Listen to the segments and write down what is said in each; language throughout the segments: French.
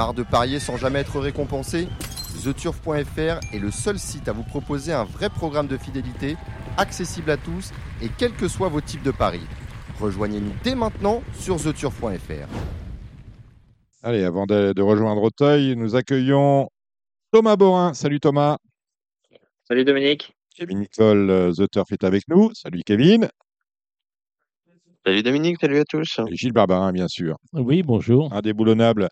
Marre de parier sans jamais être récompensé TheTurf.fr est le seul site à vous proposer un vrai programme de fidélité, accessible à tous et quels que soient vos types de paris. Rejoignez-nous dès maintenant sur TheTurf.fr. Allez, avant de, de rejoindre Auteuil, nous accueillons Thomas Borin. Salut Thomas. Salut Dominique. Kevin Nicole, euh, The Turf est avec nous. Salut Kevin. Salut Dominique, salut à tous. Et Gilles Barbarin, bien sûr. Oui, bonjour. Indéboulonnable.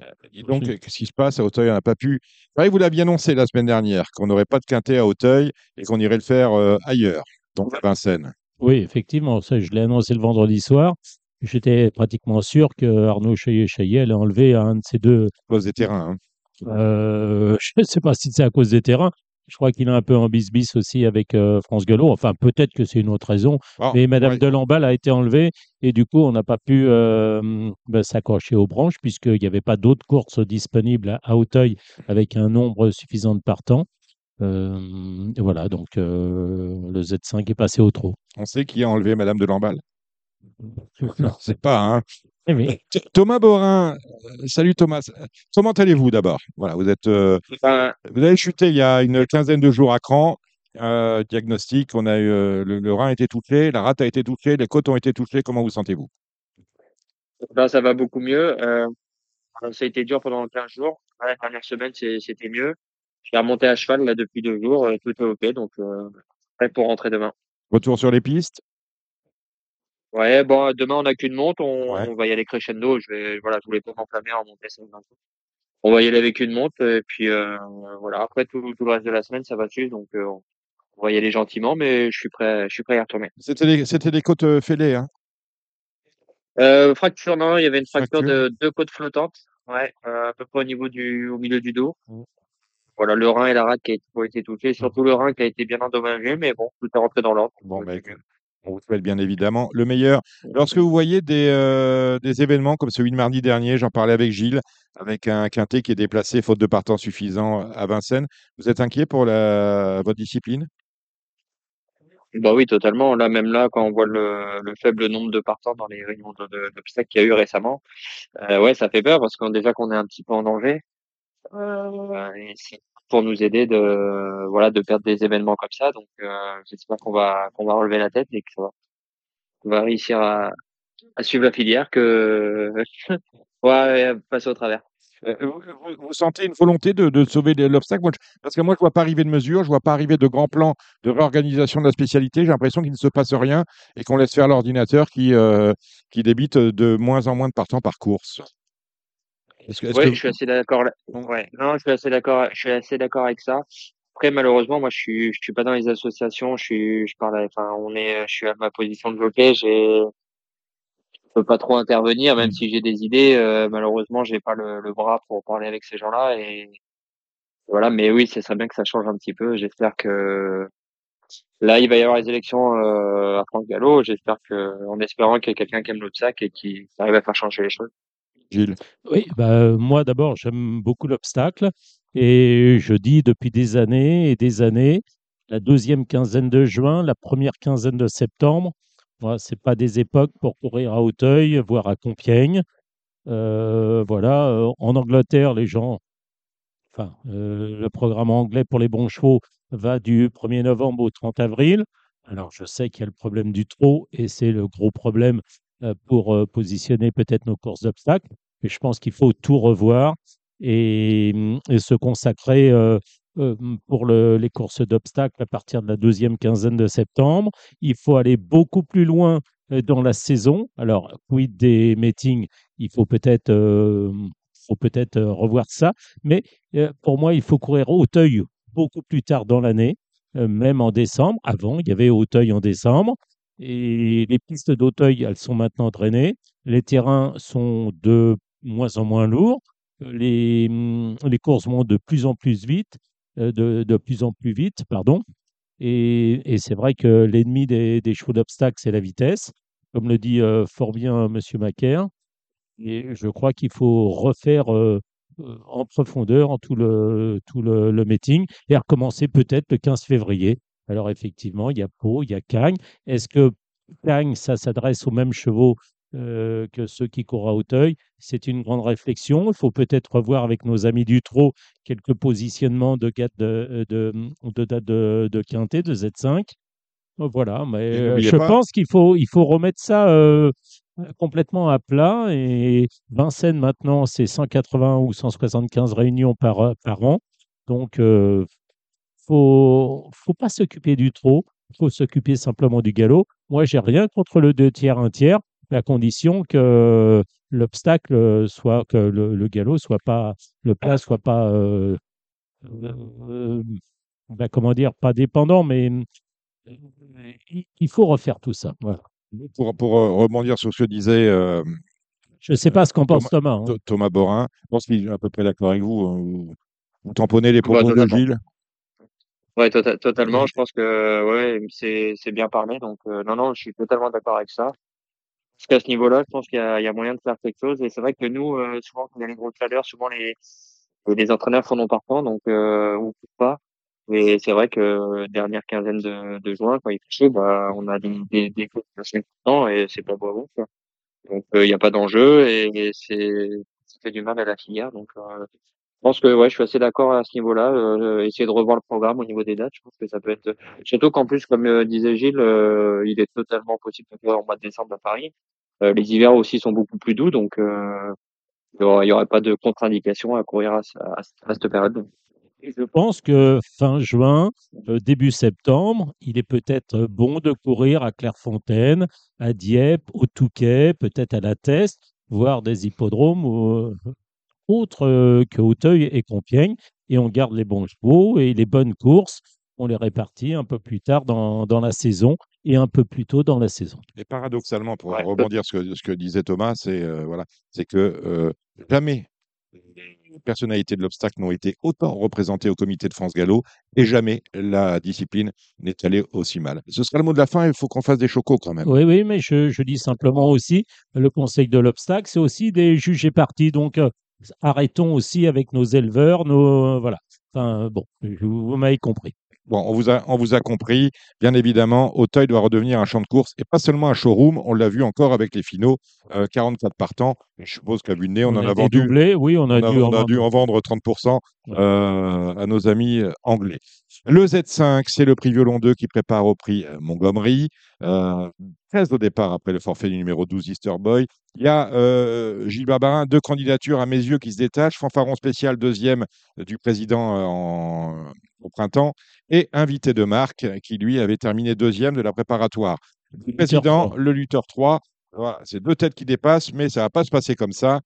Euh, dis donc, Bonjour. qu'est-ce qui se passe à Auteuil? On n'a pas pu. Que vous l'aviez annoncé la semaine dernière qu'on n'aurait pas de quintet à Auteuil et qu'on irait le faire euh, ailleurs, donc à Vincennes. Oui, effectivement, ça, je l'ai annoncé le vendredi soir. J'étais pratiquement sûr que Arnaud Chaillet-Chaillet allait enlever un de ces deux. À cause des terrains. hein. Euh, je ne sais pas si c'est à cause des terrains. Je crois qu'il est un peu en bis-bis aussi avec euh, France Gallo. Enfin, peut-être que c'est une autre raison. Bon, Mais Madame ouais. de Lamballe a été enlevée et du coup, on n'a pas pu euh, ben, s'accrocher aux branches puisqu'il n'y avait pas d'autres courses disponibles à, à Auteuil avec un nombre suffisant de partants. Euh, et voilà, donc le Z5 est passé au trot. On sait qui a enlevé Madame de Lamballe. Non, c'est pas. Hein. Eh oui. Thomas Borin. euh, salut Thomas. Comment allez-vous d'abord? Voilà, vous êtes. euh, Ben, Vous avez chuté il y a une quinzaine de jours à Cran. Euh, diagnostic, on a eu, le, le rein a été touché, la rate a été touchée, les côtes ont été touchées. Comment vous sentez-vous? Ben, ça va beaucoup mieux. Euh, ça a été dur pendant 15 jours. La dernière semaine, c'était mieux. Je suis remonté à cheval là depuis deux jours. tout est OK, donc euh, prêt pour rentrer demain. Retour sur les pistes? Ouais, bon, demain on n'a qu'une monte. On, Ouais. on va y aller crescendo. Je vais, voilà, je voulais pas m'enflammer en monter ça. On va y aller avec une monte et puis euh, voilà. Après tout, tout le reste de la semaine, ça va suivre, donc euh, on va y aller gentiment, mais je suis prêt, je suis prêt à y retourner. C'était des, c'était des côtes euh, fêlées. Hein Euh, fracture, non, il y avait une fracture Fracture. de deux côtes flottantes, ouais, euh, à peu près au niveau du, au milieu du dos. Mm. Voilà, le rein et la rate qui a été, ont été touchés, surtout le rein qui a été bien endommagé, mais bon, tout est rentré dans l'ordre. bon, Donc, on vous souhaite bien évidemment le meilleur. Lorsque vous voyez des, euh, des événements comme celui de mardi dernier, j'en parlais avec Gilles, avec un quintet qui est déplacé faute de partant suffisant à Vincennes, vous êtes inquiet pour la, votre discipline? Bah oui, totalement. Là, même là, quand on voit le, le faible nombre de partants dans les réunions de- de- d'obstacles qu'il y a eu récemment, euh, ouais, ça fait peur parce qu'on déjà qu'on est un petit peu en danger. Euh, et c'est pour nous aider de, voilà, de perdre des événements comme ça. Donc, euh, j'espère qu'on va, qu'on va relever la tête et qu'on va réussir à, suivre la filière, que, ouais, passer au travers. Euh, vous, sentez une volonté de, de sauver l'obstacle? Parce que moi, je ne vois pas arriver de mesures, je ne vois pas arriver de grands plans de réorganisation de la spécialité. J'ai l'impression qu'il ne se passe rien et qu'on laisse faire l'ordinateur qui, euh, qui débite de moins en moins de partants par course. Est-ce que, est-ce Ouais, que- je suis assez d'accord. là- Ouais, non, je suis assez d'accord. Je suis assez d'accord avec ça. Après, malheureusement, moi, je suis, je suis pas dans les associations. Je suis, je parle. à- Enfin, on est, je suis à ma position de jockey. J'ai, je peux pas trop intervenir, même Mm. si j'ai des idées. euh, malheureusement, j'ai pas le, le bras pour parler avec ces gens-là. Et voilà. Mais oui, ce serait bien que ça change un petit peu. J'espère que là, il va y avoir les élections euh, à France Gallo. J'espère que, en espérant qu'il y ait quelqu'un qui aime l'autre sac et qui arrive à faire changer les choses. Gilles Oui, bah, euh, moi d'abord, j'aime beaucoup l'obstacle et je dis depuis des années et des années, la deuxième quinzaine de juin, la première quinzaine de septembre, voilà, c'est pas des époques pour courir à Auteuil, voire à Compiègne. Euh, voilà, euh, en Angleterre, les gens, enfin, euh, le programme anglais pour les bons chevaux va du 1er novembre au 30 avril. Alors, je sais qu'il y a le problème du trot et c'est le gros problème euh, pour euh, positionner peut-être nos courses d'obstacles. Mais je pense qu'il faut tout revoir et, et se consacrer euh, euh, pour le- les courses d'obstacles à partir de la deuxième quinzaine de septembre. Il faut aller beaucoup plus loin euh, dans la saison. Alors, quid des meetings? Il faut peut-être euh, peut-être euh, revoir ça. Mais euh, pour moi, il faut courir au Auteuil beaucoup plus tard dans l'année, euh, même en décembre. Avant, il y avait Auteuil en décembre. Et les pistes d'Auteuil, elles sont maintenant drainées. Les terrains sont de moins en moins lourds. Euh, Les, hum, les courses vont de plus en plus vite, euh, de, de plus en plus vite, pardon. Et, et c'est vrai que l'ennemi des, des chevaux d'obstacle, c'est la vitesse, comme le dit euh, fort bien M. Macaire. Et je crois qu'il faut refaire en profondeur tout le, tout le, le meeting et recommencer peut-être le 15 février. Alors effectivement, il y a Pau, il y a Cagnes. Est-ce que Cagnes, ça s'adresse aux mêmes chevaux euh, que ceux qui courent à Hauteuil? C'est une grande réflexion. Il faut peut-être revoir avec nos amis du Trot quelques positionnements de date de, de, de, de, de Quintet, de Z5. Voilà, mais euh, je pas- pense qu'il faut, il faut remettre ça euh, complètement à plat. Et Vincennes, maintenant, c'est 180 ou 175 réunions par, par an. Donc, euh, faut, faut pas s'occuper du trop, faut s'occuper simplement du galop. Moi, j'ai rien contre le deux tiers, un tiers, à condition que l'obstacle soit, que le, le galop soit pas, le plat soit pas, euh, euh, ben, comment dire, pas dépendant, mais euh, il, il faut refaire tout ça. Voilà. Pour, pour rebondir sur ce que disait euh, Je ne sais pas ce qu'en pense Thomas. hein. Th- Thomas Borin, je pense qu'il est à peu près d'accord avec vous. hein. Vous, tamponnez les propos de totalement. Gilles? Ouais, tota- totalement. Je pense que ouais, c'est c'est bien parlé. Donc euh, non, non, je suis totalement d'accord avec ça. Parce qu'à ce niveau-là, je pense qu'il y a, il y a moyen de faire quelque chose. Et c'est vrai que nous, euh, souvent, quand il y a les grosses chaleurs, souvent les les entraîneurs font non partant, donc euh, on pas. Et c'est vrai que dernière quinzaine de, de juin, quand il fait chaud, bah, on a des des, des courses assez importantes et c'est pas beau. Quoi. Donc euh, il n'y a pas d'enjeu et, et c'est ça fait du mal à la filière. Donc euh, je pense que ouais, je suis assez d'accord à ce niveau-là. Euh, essayer de revoir le programme au niveau des dates, je pense que ça peut être. Surtout qu'en plus, comme euh, disait Gilles, euh, il est totalement possible de faire en mois de décembre à Paris. Euh, les hivers aussi sont beaucoup plus doux, donc euh, il y aura- il y aurait pas de contre-indication à courir à, ce- à, ce- à cette période. Et Je pense que fin juin, euh, début septembre, il est peut-être bon de courir à Clairefontaine, à Dieppe, au Touquet, peut-être à la Teste, voir des hippodromes euh, autres euh, que Hauteuil et Compiègne. Et on garde les bons chevaux et les bonnes courses, on les répartit un peu plus tard dans, dans la saison et un peu plus tôt dans la saison. Et paradoxalement, pour Ouais. rebondir sur ce que, ce que disait Thomas, c'est euh, voilà, c'est que euh, jamais les personnalités de l'obstacle n'ont été autant représentées au comité de France Gallo et jamais la discipline n'est allée aussi mal. Ce sera le mot de la fin. Il faut qu'on fasse des chocos quand même. Oui, oui, mais je, je dis simplement aussi, le conseil de l'obstacle, c'est aussi des juges et partis. Donc, euh, arrêtons aussi avec nos éleveurs, nos. voilà. Enfin, bon, vous m'avez compris. Bon, on vous a, on vous a compris. Bien évidemment, Auteuil doit redevenir un champ de course et pas seulement un showroom. On l'a vu encore avec les finaux, euh, 44 partants. Je suppose qu'à vue de nez, on, en a, vendu. oui, on a On a, dû. on en a vendre. dû en vendre 30% Ouais. euh, à nos amis euh, anglais. Le Z5, c'est le prix violon 2 qui prépare au prix euh, Montgomery. Euh, 13 au départ après le forfait du numéro 12 Easter Boy. Il y a euh, Gilles Barbarin, deux candidatures à mes yeux qui se détachent. Fanfaron spécial, deuxième euh, du président euh, en- au printemps. Et invité de marque qui, lui, avait terminé deuxième de la préparatoire. Le président, 3. le lutteur 3. Voilà, c'est deux têtes qui dépassent, mais ça va pas se passer comme ça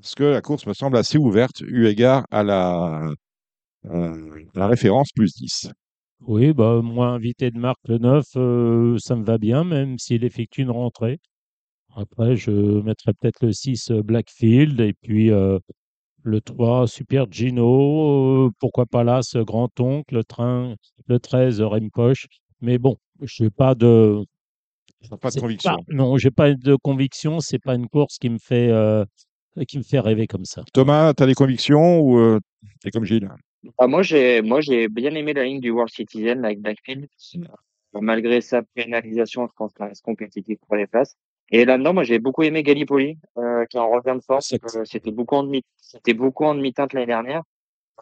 parce que la course me semble assez ouverte eu égard à la, euh, la référence plus 10. Oui, bah, moi, invité de marque le 9, euh, ça me va bien, même s'il effectue une rentrée. Après, je mettrais peut-être le 6 euh, Blackfield et puis euh, le 3 Super Gino. pourquoi pas là, ce grand-oncle, le, train, le 13 Rempoche. Mais bon, je n'ai pas de. Pas de c'est conviction. pas- non, j'ai pas de conviction. C'est pas une course qui me fait, qui me fait rêver comme ça. Thomas, tu as des convictions ou euh, t'es comme Gilles? Ah, moi, j'ai, moi, j'ai bien aimé la ligne du World Citizen avec Blackfield. Euh, Malgré sa pénalisation, je pense qu'elle reste compétitive pour les places. Et là-dedans, moi, j'ai beaucoup aimé Gallipoli, euh, qui en revient de force. Euh, c'était beaucoup en demi, c'était beaucoup en demi-teinte l'année dernière.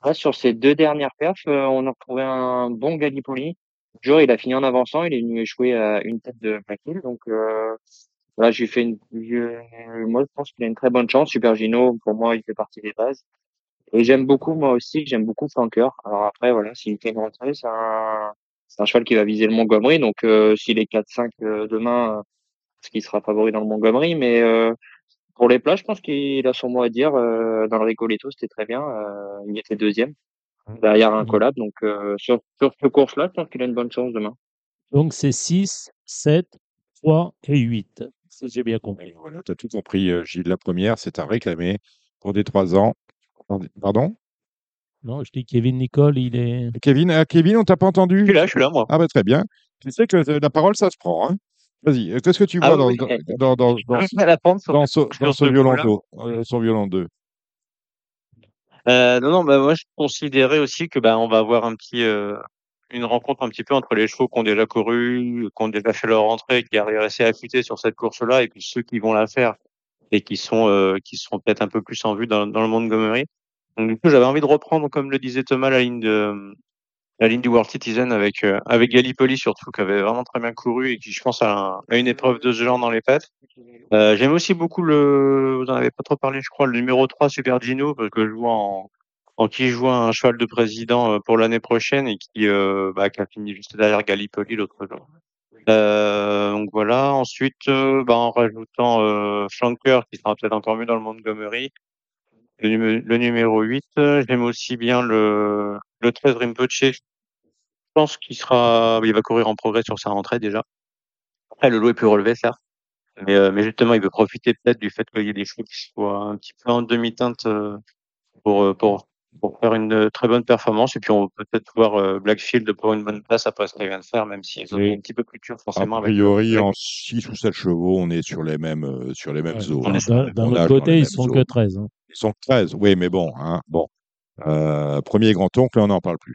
Là, sur ces deux dernières perfs, euh, on a retrouvé un bon Gallipoli. Jour, il a fini en avançant, il est venu échouer à une tête de Blackfield. Donc, euh, voilà, j'ai fait une, moi, je pense qu'il a une très bonne chance. Super Gino, pour moi, il fait partie des bases. Et j'aime beaucoup, moi aussi, j'aime beaucoup Flanker. Alors après, voilà, s'il fait une rentrée, c'est un, c'est un cheval qui va viser le Montgomery. Donc, euh, s'il est 4-5 euh, demain, euh, parce qu'il sera favori dans le Montgomery. Mais euh, pour les plats, je pense qu'il a son mot à dire. Euh, dans le Rigoletto, c'était très bien. Euh, il était deuxième derrière un Mhm. collab. Donc, euh, sur, sur ce course-là, je pense qu'il a une bonne chance demain. Donc, c'est 6, 7, 3 et 8. Ça, j'ai bien compris. Voilà, tu as tout compris, Gilles. La première, c'est à réclamer pour des 3 ans. Pardon Non, je dis Kevin Nicole, il est. Kevin, euh, Kevin, on t'a pas entendu? Je suis là, je suis là, moi. Ah bah très bien. Tu sais que euh, la parole, ça se prend. Hein Vas-y, euh, qu'est-ce que tu Ah vois dans, oui, dans, oui. dans, dans, ce, sur dans ce ce violon coup-là. 2 euh, Son violon 2 Euh, non, non, bah, moi, je considérais aussi que bah, on va avoir un petit, euh, une rencontre un petit peu entre les chevaux qui ont déjà couru, qui ont déjà fait leur entrée, qui arrivent assez affûtés sur cette course-là, et puis ceux qui vont la faire et qui sont euh, qui sont peut-être un peu plus en vue dans, dans le Montgomery. Donc du coup, j'avais envie de reprendre, comme le disait Thomas, la ligne de la ligne du World Citizen avec euh, avec Gallipoli surtout, qui avait vraiment très bien couru et qui, je pense, a, une épreuve de ce genre dans les pattes. Euh, J'aime aussi beaucoup le, vous en avez pas trop parlé, je crois, le numéro 3 Super Gino, parce que je vois en en qui joue un cheval de président euh, pour l'année prochaine et qui, euh, bah, qui a fini juste derrière Gallipoli l'autre jour. Euh, donc voilà. Ensuite, euh, bah, en rajoutant euh, Flanker, qui sera peut-être encore mieux dans le Montgomery, le, le numéro 8. euh, J'aime aussi bien le, le 13 Rinpoche. Je pense qu'il sera, il va courir en progrès sur sa rentrée déjà. Après, le lot est plus relevé, certes. Mais, euh, mais justement, il veut profiter peut-être du fait qu'il y ait des chevaux qui soient un petit peu en demi-teinte euh, pour, euh, pour, pour faire une euh, très bonne performance. Et puis, on peut peut-être voir euh, Blackfield pour une bonne place après ce qu'il vient de faire, même si ils ont Oui. un petit peu plus dur A forcément. avec- priori, avec- en 6 ou 7 chevaux, on est sur les mêmes, euh, sur les mêmes Ouais, D'un On autre côté, ils sont que zones. 13. hein. Ils sont 13, oui, mais bon, hein, bon. Euh, premier grand-oncle, on n'en parle plus.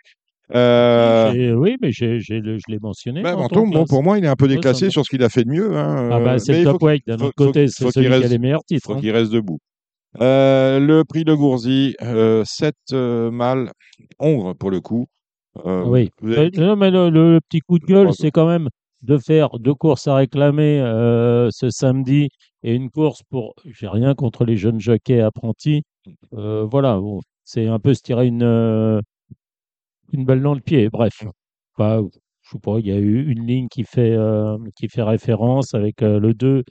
Euh, Oui, mais le- je l'ai mentionné. ben, dans Menton, ton bon, pour moi, il est un peu déclassé me- sur ce qu'il a fait de mieux. Hein, Ah bah, c'est le faut top weight. D'un autre côté, c'est celui qui a les meilleurs titres. faut hein. qu'il reste debout. Euh, le prix de Gourzy, euh, 7 mâles, hongre pour le coup. Euh, Oui. avez- Euh, non, mais le, le- le petit coup de gueule, c'est quand même de faire deux courses à réclamer euh, ce samedi et une course pour. J'ai rien contre les jeunes jockeys apprentis. Euh, voilà, bon, c'est un peu se tirer une, euh, une balle dans le pied. Bref, je sais pas, il y a eu une ligne qui fait, euh, qui fait référence avec euh, le 2, la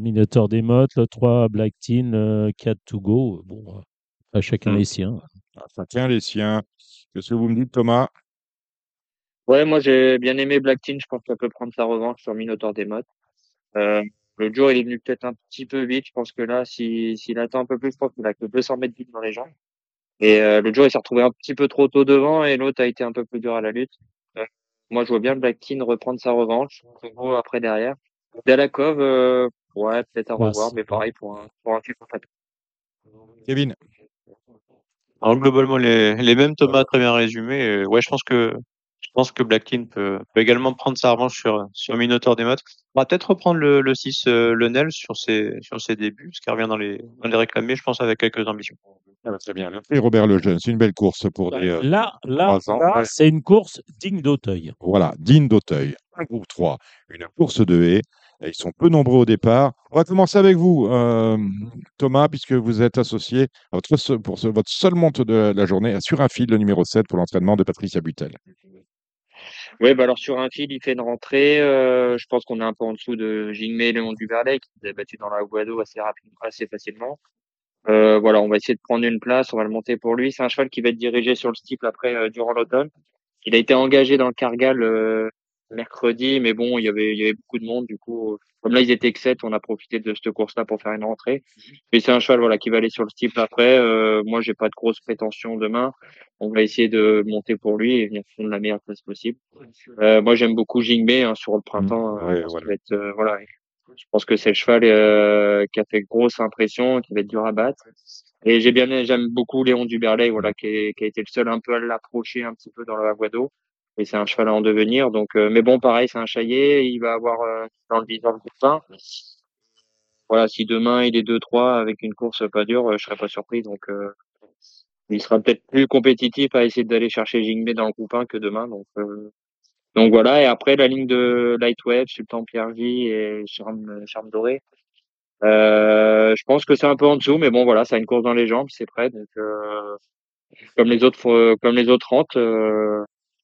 Minotaur des Mottes, le 3, Black Teen, le 4, To Go. Bon, à chacun Mm. les siens. Chacun les siens. Qu'est-ce que vous me dites, Thomas? Ouais, moi j'ai bien aimé Black Teen, je pense qu'elle peut prendre sa revanche sur Minotaur des Mottes. Euh, le jour il est venu peut-être un petit peu vite, je pense que là, si, s'il attend un peu plus, je pense qu'il a que 200 mètres vite dans les jambes. Et euh, le jour il s'est retrouvé un petit peu trop tôt devant et l'autre a été un peu plus dur à la lutte. Euh, moi je vois bien Black Teen reprendre sa revanche, après derrière. Dalakov, euh, ouais, peut-être à revoir, mais pareil pour un, pour un titre en fait. Kevin Alors globalement les, les mêmes Thomas très bien résumé. Ouais, je pense que je pense que Black Teen peut, peut également prendre sa revanche sur sur Minotaur des Mottes. On va peut-être reprendre le, le 6 euh, Lenel sur ses sur ses débuts, ce qui revient dans les dans les réclamés, je pense avec quelques ambitions. Ah bah, Très bien. Prix Robert Lejeune, c'est une belle course pour des. euh, Là, là, là, c'est une course digne d'Auteuil. Voilà, digne d'Auteuil, un groupe 3, une course de haies. Ils sont peu nombreux au départ. On va commencer avec vous, euh, Thomas, puisque vous êtes associé à votre, pour votre seule monte de la journée sur un fil, le numéro 7 pour l'entraînement de Patricia Butel. Oui, bah alors sur un fil, il fait une rentrée. euh, je pense qu'on est un peu en dessous de Jingmei Léon Duverlet qui s'est battu dans la Guado assez rapidement, assez facilement. Euh, voilà, on va essayer de prendre une place, on va le monter pour lui. C'est un cheval qui va être dirigé sur le steeple après durant l'automne. Il a été engagé dans le Cargal mercredi, mais bon, il y avait il y avait beaucoup de monde du coup. Comme là, ils étaient que sept, on a profité de cette course-là pour faire une rentrée. Mais c'est un cheval voilà qui va aller sur le steeple après. Euh, moi, j'ai pas de grosses prétentions demain. On va essayer de monter pour lui et venir prendre la meilleure place possible. Euh, moi, j'aime beaucoup Jingmei hein, sur le printemps. euh, Ouais, voilà. être, euh, voilà, je pense que c'est le cheval euh, qui a fait grosse impression, qui va être dur à battre. Et j'ai bien, j'aime beaucoup Léon Duberlay, voilà, qui, est- qui a été le seul un peu à l'approcher un petit peu dans le Aguado. Et c'est un cheval à en devenir. Donc, euh, mais bon, pareil, c'est un chaillé. Il va avoir euh, dans le viseur le coursin. Voilà, si demain il est 2-3 avec une course pas dure, euh, je serais pas surpris. Donc, euh, il sera peut-être plus compétitif à essayer d'aller chercher Jingmei dans le 1 que demain. Donc, euh, donc voilà. Et après, la ligne de Lightwave, Sultan Pierre-J et Charme, Charme Doré. Je pense que c'est un peu en dessous, mais bon, voilà, ça a une course dans les jambes, c'est prêt. Donc, comme les autres, comme les autres rentes,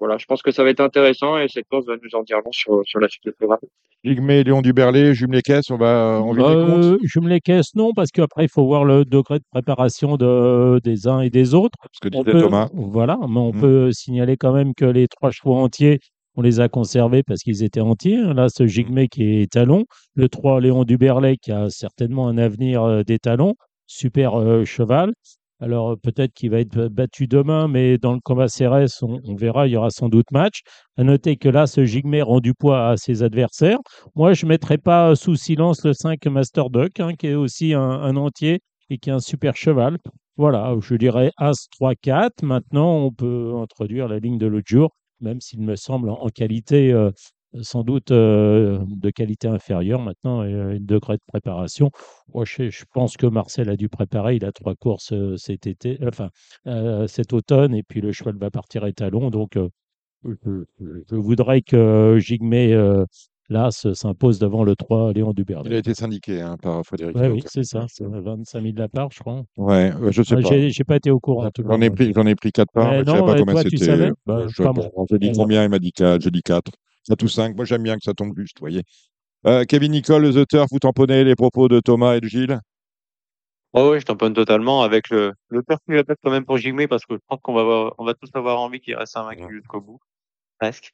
voilà, je pense que ça va être intéressant et cette course va nous en dire long sur, sur la suite du programme. Ligmé, Léon Duberlet, Jume les caisses, on va comptes. Euh, je me les caisse, non, parce qu'après, il faut voir le degré de préparation de, des uns et des autres. Ce que On disait peut, Thomas. voilà, mais on Mm. peut signaler quand même que les trois chevaux entiers, on les a conservés parce qu'ils étaient entiers. Là, Mm. ce Jigmé qui est talon, le 3 Léon Duberlet qui a certainement un avenir euh, des talons, super euh, cheval. Alors euh, peut-être qu'il va être battu demain, mais dans le combat CRS, on, verra, il y aura sans doute match. À noter que là, ce Jigmé rend du poids à ses adversaires. Moi, je ne mettrai pas sous silence le 5 Master Duck, hein, qui est aussi un, entier et qui est un super cheval. Voilà, je dirais As 3-4. Maintenant, on peut introduire la ligne de l'autre jour même s'il me semble en, en qualité, euh, euh, sans doute euh, de qualité inférieure maintenant, euh, une degré de préparation. Je, pense que Marcel a dû préparer, il a trois courses cet été, enfin cet automne, et puis le cheval va partir étalon. Donc, je, voudrais que Jigmé Las s'impose devant le 3 Léon Dubert. Il a été syndiqué hein, par Frédéric. Ouais, oui, c'est ça, 25 000 de la part, je crois. Ouais, je sais ah, pas. J'ai pas été au courant. J'en ai, pris, ai pris 4 parts, je ne savais pas combien c'était. Je, dis combien, il m'a dit 4, 4 tout 5. Moi, j'aime bien que ça tombe juste, vous voyez. Euh, Kevin Nicole, The Turf, vous tamponnez les propos de Thomas et de Gilles? Oh Oui, je tamponne totalement avec le, le turf que quand même pour Jimmy parce que je pense qu'on va, avoir, on va tous avoir envie qu'il reste invaincu ouais. jusqu'au bout, presque.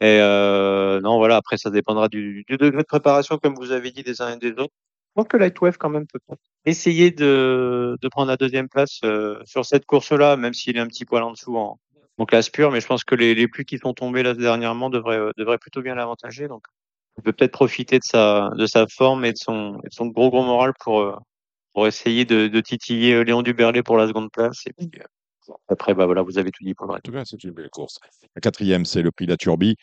Et euh, non, voilà, après, ça dépendra du, du, degré de préparation, comme vous avez dit, des uns et des autres. Je pense que Lightwave, quand même, peut essayer de, de prendre la deuxième place euh, sur cette course-là, même s'il est un petit poil en dessous en, en classe pure. Mais je pense que les, les pluies qui sont tombées là dernièrement devraient, euh, devraient plutôt bien l'avantager. Donc, on peut peut-être profiter de sa, de sa forme et de son, et de son gros, gros moral pour, euh, pour essayer de, de titiller euh, Léon Duberlet pour la seconde place. Et puis, euh, après, bah voilà, vous avez tout dit pour le En reste. tout cas, c'est une belle course. La quatrième, c'est le prix de la Turbie,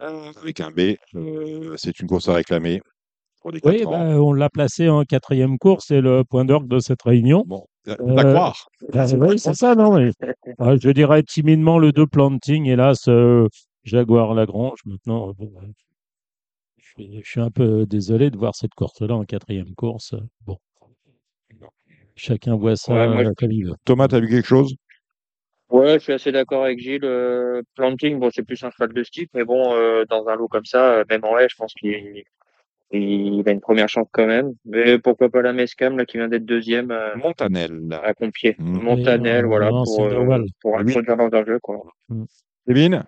euh, avec un B. Euh, c'est une course à réclamer pour les Oui, quatre ans. bah, on l'a placé en quatrième course, c'est le point d'orgue de cette réunion. Bon, à Euh, croire. Bah, oui, c'est ça, non mais, euh, Je dirais timidement le 2 planting, hélas, euh, Jaguar Lagrange. Maintenant, euh, bon, euh, je suis, je suis un peu désolé de voir cette course-là en quatrième course. Bon, chacun voit ça Ouais, moi, euh, comme il veut. Thomas, tu as vu quelque chose? Ouais, je suis assez d'accord avec Gilles. Euh, planting, bon, c'est plus un cheval de style, mais bon, euh, dans un lot comme ça, euh, même en haie, je pense qu'il il a une première chance quand même. Mais pourquoi pas la Mescam, là, qui vient d'être deuxième euh, Montanel. à Compied. Mm. Montanel, voilà, non, pour, euh, pour introduire dans un jeu, quoi. Kevin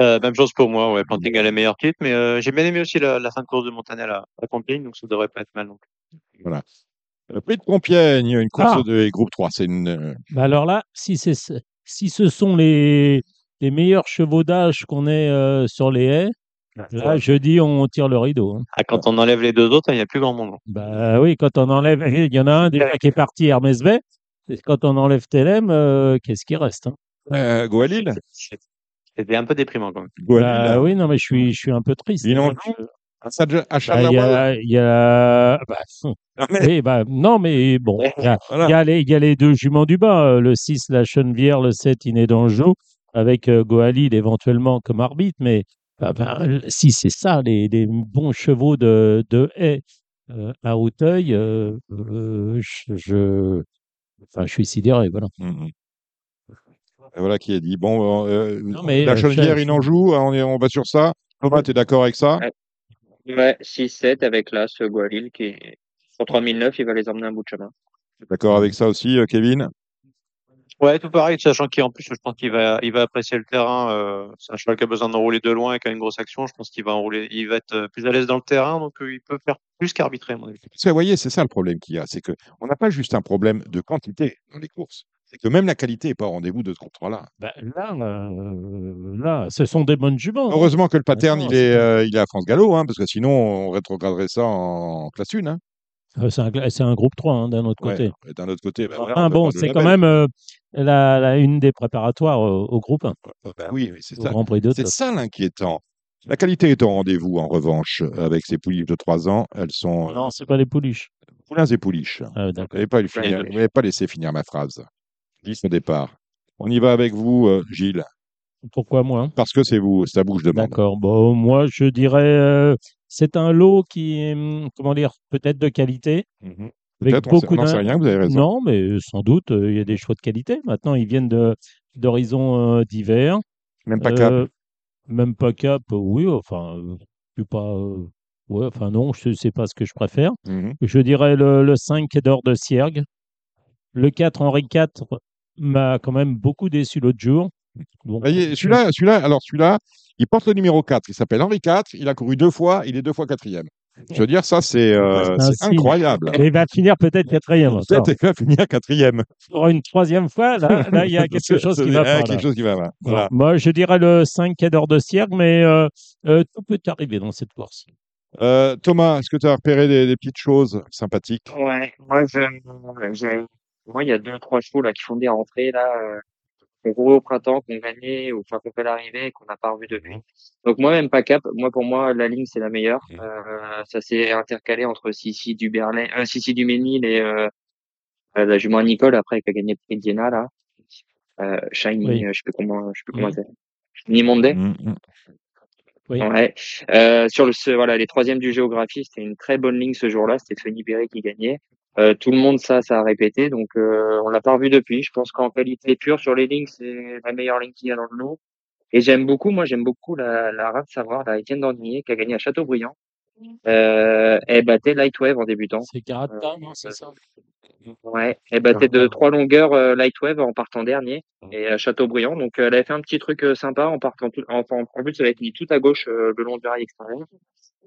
Euh, même chose pour moi, ouais, planting a la meilleure titre, mais euh, j'ai bien aimé aussi la, la fin de course de Montanel à, à Compiègne, donc ça devrait pas être mal non plus. Voilà. Le prix de Compiègne, une course Ah. de groupe 3. C'est une. Bah alors là, si, c'est, si ce sont les, les meilleurs chevaux d'âge qu'on ait euh, sur les haies, là, je dis on tire le rideau. hein. Ah, quand on enlève les deux autres, il n'y a plus grand monde. Bah oui, quand on enlève, il y en a un déjà qui est parti, Hermès V. Et Quand on enlève Telem, euh, qu'est-ce qui reste hein? Euh, Goalil C'était un peu déprimant quand même. Goalil. Bah oui, non, mais je suis, je suis un peu triste. Il en hein. joue À Sadja- à Bah, Il y Charleroi. a, il y a, bah, Ah, mais- oui, bah, non, mais bon, il y a, Voilà. il y a les, il y a les deux juments du bas, euh, le 6, la Chenevière, le 7, Iné d'Anjou, avec euh, Goalil éventuellement comme arbitre, mais bah, bah, si c'est ça, les, les bons chevaux de, de haie euh, à Hauteuil, euh, euh, je, je, enfin, je suis sidéré, voilà. Mhm. Et Voilà qui est dit. Bon, euh, Non, mais, la Chenevière, je- il en joue. hein, On, est, on va sur ça. Thomas, tu es d'accord avec ça? Ouais. Ouais, 6-7 avec là, ce Gualil qui est pour 3009, il va les emmener un bout de chemin. D'accord avec ça aussi, Kevin? Ouais, tout pareil, sachant qu'en plus, je pense qu'il va, il va apprécier le terrain. Euh, c'est un cheval qui a besoin d'enrouler de loin et qui a une grosse action. Je pense qu'il va enrouler, il va être euh, plus à l'aise dans le terrain, donc euh, il peut faire plus qu'arbitrer, à mon avis. Parce que, vous voyez, c'est ça le problème qu'il y a. C'est qu'on n'a pas juste un problème de quantité dans les courses. C'est que même la qualité n'est pas au rendez-vous de ce contrat-là. Bah, là, euh, là, ce sont des bonnes juments. hein. Heureusement que le pattern, non, il, est, euh, il est à France Gallo, hein, parce que sinon, on rétrograderait ça en classe 1. Hein. Euh, C'est un, groupe 3 hein, d'un autre côté. D'un autre côté, bah, bon, de c'est quand même euh, la, la- une des préparatoires au, au groupe 1, Bah oui, c'est ça. De C'est ça l'inquiétant. La qualité est au rendez-vous, en revanche, avec ces pouliches de 3 ans. Elles sont euh, Non, c'est pas les pouliches. poulains et pouliches. Ah, Vous n'avez pas, laissé finir ma phrase. Je dis au départ. On y va avec vous, euh, Gilles, Pourquoi moi? Parce que c'est vous, vous que je demande. D'accord. Bon, moi, je dirais, euh, c'est un lot qui est, hum, comment dire, peut-être de qualité. Avec Peut-être, beaucoup on n'en sait rien, vous avez raison. Non, mais sans doute, euh, il y a des choix de qualité. Maintenant, ils viennent de- d'horizons euh, divers. Même pas cap. Euh, Même pas cap, euh, oui, enfin, euh, je pas. euh, ouais, enfin, non, je sais pas ce que je préfère. Mhm. Je dirais le, le 5 d'or de Siergue. Le 4 Henri IV m'a quand même beaucoup déçu l'autre jour. Donc, Vous voyez, celui-là, celui-là, alors celui-là, il porte le numéro 4. Il s'appelle Henri IV. Il a couru deux fois. Il est deux fois quatrième. Je veux dire, ça, c'est euh, incroyable. Et il va finir peut-être quatrième. Peut-être qu'il va finir quatrième. Pour une troisième fois, là, là, il y a quelque chose qui va pas. là. quelque chose qui va pas. Voilà. Moi, je dirais le 5 d'or de Siergue, mais euh, euh, tout peut arriver dans cette course. Euh, Thomas, est-ce que tu as repéré des, des petites choses sympathiques? Ouais, moi, je, j'ai- moi, il y a deux, trois chevaux, là, qui font des rentrées, là, euh, qu'on roule au printemps, qu'on gagnait, ou enfin qu'on fait l'arrivée et qu'on n'a pas revu depuis. Donc moi même pas cap. Moi pour moi la ligne c'est la meilleure. Mhm. Euh, ça s'est intercalé entre Sissi du Berlin, euh, Sissi du Ménil et euh, euh, la jument Nicole après qui a gagné le prix de Diana là. Euh, Shiny, Oui. euh, je sais plus comment, je sais plus comment c'est. Nimonde. Mm, mm. Oui. Ouais. Euh, sur le, ce- voilà, les troisièmes du géographie, c'était une très bonne ligne ce jour-là. C'était Fanny Berry qui gagnait. Euh, tout le monde, ça, ça a répété. Donc, euh, on l'a pas revu depuis. Je pense qu'en qualité pure sur les lignes, c'est la meilleure ligne qu'il y a dans le lot. Et j'aime beaucoup, moi, j'aime beaucoup la, la rate savoir, la Étienne Dandinier, qui a gagné à Châteaubriand. Euh, elle battait Lightwave en débutant. C'est Carata, non, c'est ça Ouais, elle battait de trois longueurs euh, Lightwave en partant dernier et à Châteaubriand. Donc euh, elle avait fait un petit truc euh, sympa en partant tout, en, en, plus elle avait mis tout à gauche euh, le long du rail extérieur.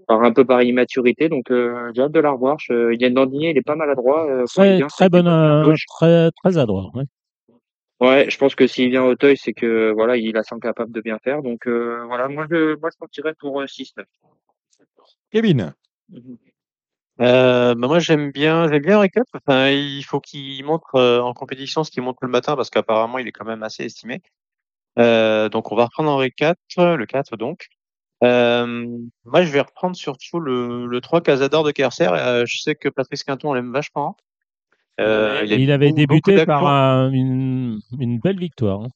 Par un peu par immaturité, donc euh, j'ai hâte de la revoir. Je, Yann Dandinier, il est pas maladroit. Euh, il Très, très bonne, à euh, très, très adroit. ouais. Ouais, je pense que s'il vient au Teuil, c'est que voilà, il a sent capable de bien faire. Donc euh, voilà, moi je moi je partirais pour euh, 6-9. Kevin, Euh, bah moi j'aime bien j'aime bien Recap. Enfin, il faut qu'il montre euh, en compétition ce qu'il montre le matin parce qu'apparemment il est quand même assez estimé. Euh, donc on va reprendre Henri 4, le 4 donc. Euh, moi je vais reprendre surtout le, le 3 Casador de Kerser. Euh, je sais que Patrice Quinton l'aime vachement. Euh, il, il, avait débuté par un- une, une belle victoire. hein.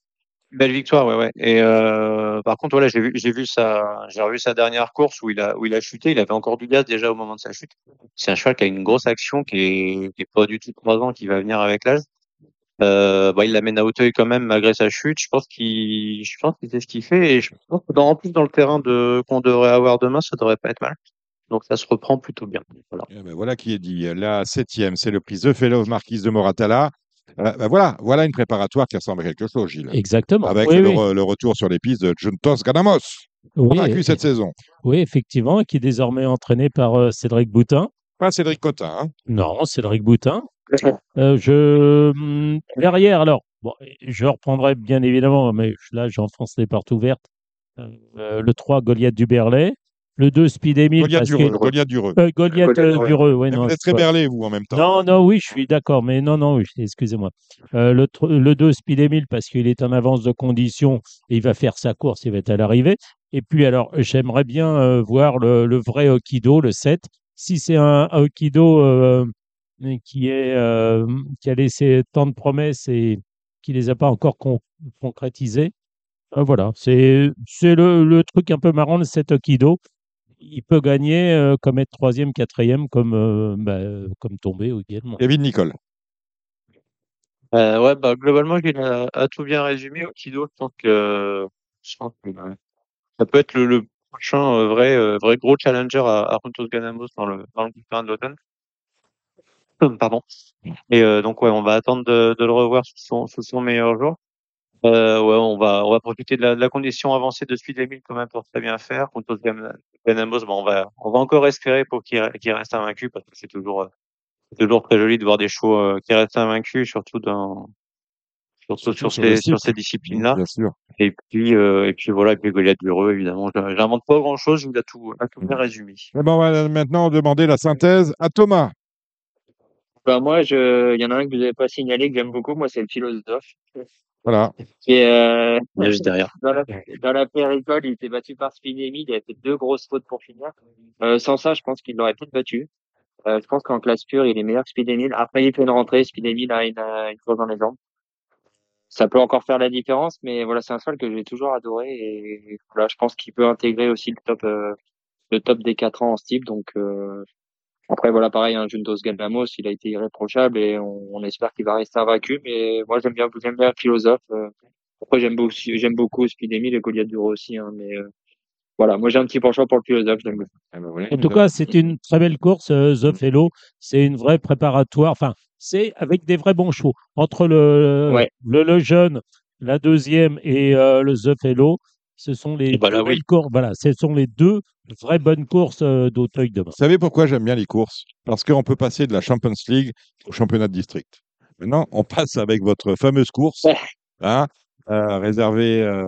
Belle victoire, ouais, ouais. Et euh, par contre, voilà, j'ai vu, j'ai vu sa, j'ai revu sa dernière course où il a, où il a chuté. Il avait encore du gaz déjà au moment de sa chute. C'est un cheval qui a une grosse action, qui est, qui est pas du tout trois ans, qui va venir avec l'âge. Euh, bah, il l'amène à Hauteuil quand même malgré sa chute. Je pense qu'il, je pense qu'il sait ce qu'il fait et je pense que dans, en plus dans le terrain de qu'on devrait avoir demain, ça devrait pas être mal. Donc ça se reprend plutôt bien. Voilà. Eh ben, voilà qui est dit. La septième, c'est le prix The Fellow Marquise de Moratala. Euh, ben voilà, voilà une préparatoire qui ressemble à quelque chose, Gilles. Exactement. Avec oui, le, oui. re- le retour sur les pistes de Juntos Ganamos, Oui, vaincu cette saison. oui, effectivement, qui est désormais entraîné par euh, Cédric Boutin. Pas Cédric Cotin. hein. Non, Cédric Boutin. Euh, je hum, derrière, alors, bon, je reprendrai bien évidemment, mais là j'enfonce les portes ouvertes. Euh, le 3, Goliath du Berlay. Le 2, Speed Emile. Goliath parce Dureux. que- Goliath Dureux. Euh, Goliath Goliath euh, Dureux. Mais non. vous êtes c'est très pas- berlé, vous, en même temps. Non, non, oui, je suis d'accord, mais non, non, oui, excusez-moi. Euh, le, tr- le 2, Speed Emile, parce qu'il est en avance de condition et il va faire sa course, il va être à l'arrivée. Et puis, alors, j'aimerais bien euh, voir le, le vrai Okido, le 7. Si c'est un Okido euh, qui, est, euh, qui a laissé tant de promesses et qui les a pas encore con- concrétisées, euh, voilà, c'est c'est le, le truc un peu marrant de cet Okido. Il peut gagner euh, comme être troisième, quatrième, comme, euh, bah, euh, comme tomber également. Kevin Nicole. Euh, ouais, bah, globalement, il a, a tout bien résumé. Okido, je pense que, je pense que, euh, ça peut être le, le prochain euh, vrai, euh, vrai gros challenger à, à Runtos Ganamos dans le, dans le de l'automne. Hum, Pardon. Et euh, donc, ouais, on va attendre de, de le revoir sous son, sous son meilleur jour. Euh, ouais, on va, on va profiter de la, de la condition avancée de Speed Emile quand même pour très bien faire. Gan- Ganamos, bon, on va, on va encore espérer pour qu'il re- qu'il reste invaincu parce que c'est toujours, très joli de voir des chevaux euh, qui restent invaincus, surtout dans, surtout Surtout sur ces, sur cycle. ces disciplines-là. Bien sûr. Et puis, euh, et puis voilà, et puis Goliath Dureux, évidemment. Je- J'invente pas grand chose, il a tout, a tout bien résumé. Eh ben, on va maintenant demander la synthèse à Thomas. Bah moi, je, il y en a un que vous n'avez pas signalé que j'aime beaucoup. Moi, c'est le philosophe. Voilà. Est, euh, juste derrière. dans la, dans la péricole, il était battu par Spinemi. Il a fait deux grosses fautes pour finir. Euh, sans ça, je pense qu'il l'aurait peut-être battu. Euh, je pense qu'en classe pure, il est meilleur que Spinemi. Après, il fait une rentrée. Spinemi, là, il a une chose dans les jambes. Ça peut encore faire la différence, mais voilà, c'est un cheval que j'ai toujours adoré et voilà, je pense qu'il peut intégrer aussi le top, euh, le top des quatre ans en style. Donc euh, après, voilà, pareil, un Juntos Galamos, il a été irréprochable et on, on espère qu'il va rester invaincu. Mais moi, j'aime bien, j'aime bien Philosophe. euh. Après, j'aime beaucoup, j'aime beaucoup Spidemi et Goliath Duro aussi. Hein, mais euh, voilà, moi, j'ai un petit penchant pour le Philosophe. J'aime bien. Ben, voilà. En tout cas, c'est une très belle course, euh, The Fellow. C'est une vraie préparatoire. Enfin, c'est avec des vrais bons chevaux. Entre le, Ouais. le, le jeune, la deuxième et euh, le The Fellow, ce sont les bah là, oui. courses. Voilà, ce sont les deux vraies bonnes courses euh, d'Auteuil demain. Vous savez pourquoi j'aime bien les courses? Parce qu'on peut passer de la Champions League au championnat de district. Maintenant, on passe avec votre fameuse course, hein, euh, réservée euh,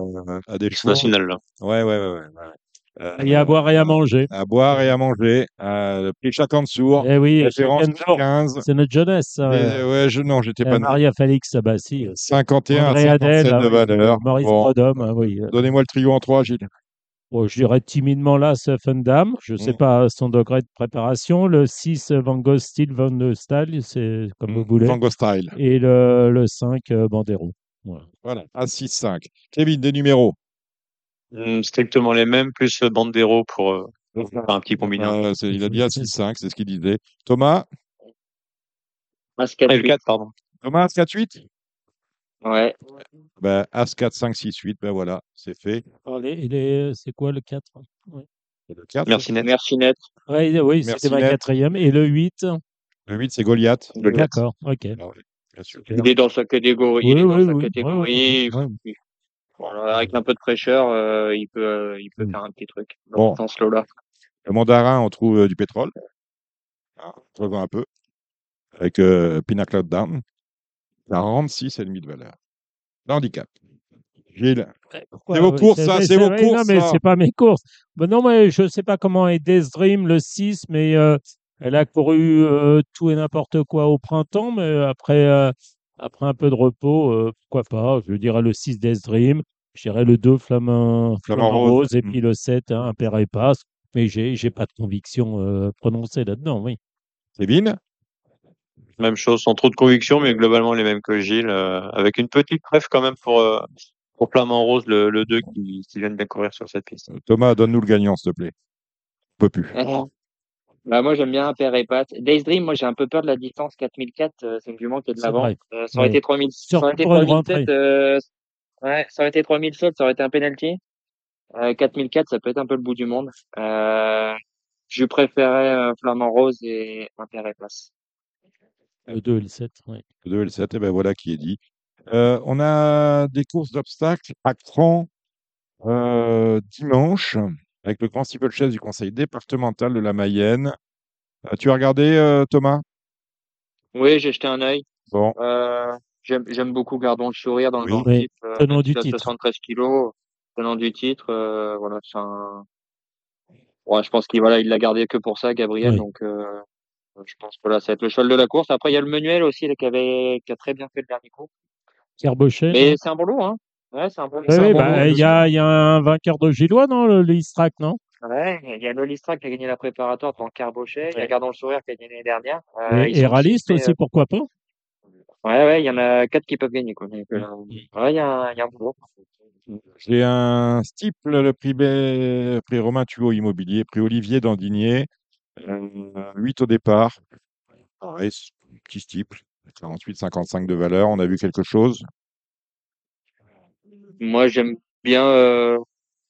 à des chevaux. National, là. Ouais, ouais, ouais, ouais, ouais. Euh, a à boire et à manger. à boire et à manger. Euh, le prix Chacansour, Eh oui, référence chacun jour. 15. c'est notre jeunesse. ça, ouais. euh, je, non, j'étais Euh, pas né. Maria Félix, ah bah si. 51 à André Adèle, 57 ah de oui, valeur. Maurice Bon, Prodhomme, ah oui. Donnez-moi le trio en 3, Gilles. Bon, je dirais timidement là, Dame. Je ne sais Mm. pas son degré de préparation. Le 6, Van Gogh Style, Van de Stahl, c'est comme vous voulez. Van Gogh Style. Et le, le 5, euh, Bandero. Voilà. Voilà, à 6-5. Kevin, des numéros. Hum, strictement les mêmes, plus euh, Bandero pour euh, faire un petit combiné. Euh, il a dit à 6-5, c'est ce qu'il disait. Thomas, As Ah, et le 4 4, pardon. Thomas, As 4-8 Ouais. ben, As 4, 5, 6, 8, ben voilà, c'est fait. Allez, il est- c'est quoi le 4 Et Le 4, Merci net. Merci net. ouais, Oui, c'était ma quatrième. Et le 8 le 8, c'est Goliath. D'accord, ok. Ah oui, bien sûr. Il est dans sa catégorie. il est dans sa catégorie. Avec un peu de fraîcheur, euh, il peut, euh, il peut Mm. faire un petit truc Bon. dans ce lot-là. Le mandarin, on trouve euh, du pétrole. Ah, on revoit un peu. Avec euh, Pina Cloud Down. 46 et demi de valeur. Le handicap. Gilles, C'est vos courses, ça, c'est vos courses, Non, mais ça. c'est pas mes courses. Ben non, mais je sais pas comment est Death Dream le 6, mais euh, elle a couru euh, tout et n'importe quoi au printemps, mais après, euh, après un peu de repos, euh, pourquoi pas Je dirais le 6 Death Dream, je dirais le 2 Flamand, Flamand Flamand Rose. Rose, et Mm. puis le 7 hein, Impair et Passe. Mais j'ai j'ai pas de conviction euh, prononcée là-dedans, oui. Kevin, Même chose, sans trop de conviction, mais globalement les mêmes que Gilles, euh, avec une petite préf quand même pour, euh, pour Flamand Rose, le, le 2 qui, qui vient de bien courir sur cette piste. Thomas, donne-nous le gagnant, s'il te plaît. On peut plus. Bah, moi, j'aime bien Père et Pat. Days Dream, moi, j'ai un peu peur de la distance 4004. Euh, c'est du manque qui est de l'avant. Euh, ça aurait été 3000, ça aurait Surtout été pour une 3007, euh, ouais, ça aurait été 3007, ça aurait été un penalty. Euh, 4004, ça peut être un peu le bout du monde. Euh, je préférais euh, Flamand Rose et Impair et Passe. Le 2 et le 7, oui. Le 2 et le 7, et ben voilà qui est dit. Euh, on a des courses d'obstacles à Cran euh, dimanche avec le grand steeplechase du conseil départemental de la Mayenne. Euh, tu as regardé, euh, Thomas? Oui, j'ai jeté un œil. Bon, Euh, j'aime, j'aime beaucoup Gardons le sourire dans le Oui. grand Oui, type. Tenant même du titre. 73 kilos, tenant du titre, euh, voilà, c'est un, ouais, je pense qu'il, voilà, il l'a gardé que pour ça, Gabriel, Oui. donc, euh, je pense que là, ça va être le cheval de la course. Après, il y a le Menuel aussi, là, qui avait, qui a très bien fait le dernier coup. Kerbochet. Mais c'est un bon lot, hein. Ouais, c'est un bon, Oui, c'est un oui, bon bah, lot. il y a, il y a un vainqueur de Gillois, non, le, le Istrak, non? Ouais, il y a Nolistra qui a gagné la préparatoire devant Carbochet, il y a Ouais. Gardons le sourire qui a gagné l'année dernière. Euh, Et, Raliste aussi, pourquoi pas? Ouais, ouais, il y en a quatre qui peuvent gagner, quoi. Donc, euh, Mm. ouais, il y a un, il y a un bon lot. j'ai un stiple, le prix, Romain Thuot Immobilier, prix Olivier Dandinier, euh, 8 au départ. Pareil, petit stiple, 48,55 de valeur. On a vu quelque chose? Moi, j'aime bien, euh,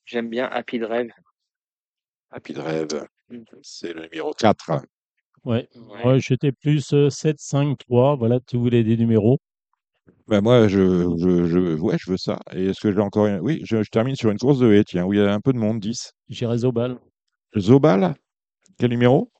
j'aime bien Happy Drive. Happy Rêve, c'est le numéro 4. Ouais, Ouais. ouais j'étais plus euh, 7, 5, 3. Voilà, tu voulais des numéros. Ben moi, je, je, je, ouais, je veux ça. Et est-ce que j'ai encore une... Oui, je, je termine sur une course de haie, tiens, où il y a un peu de monde, 10. J'irai Zobal. Zobal, quel numéro?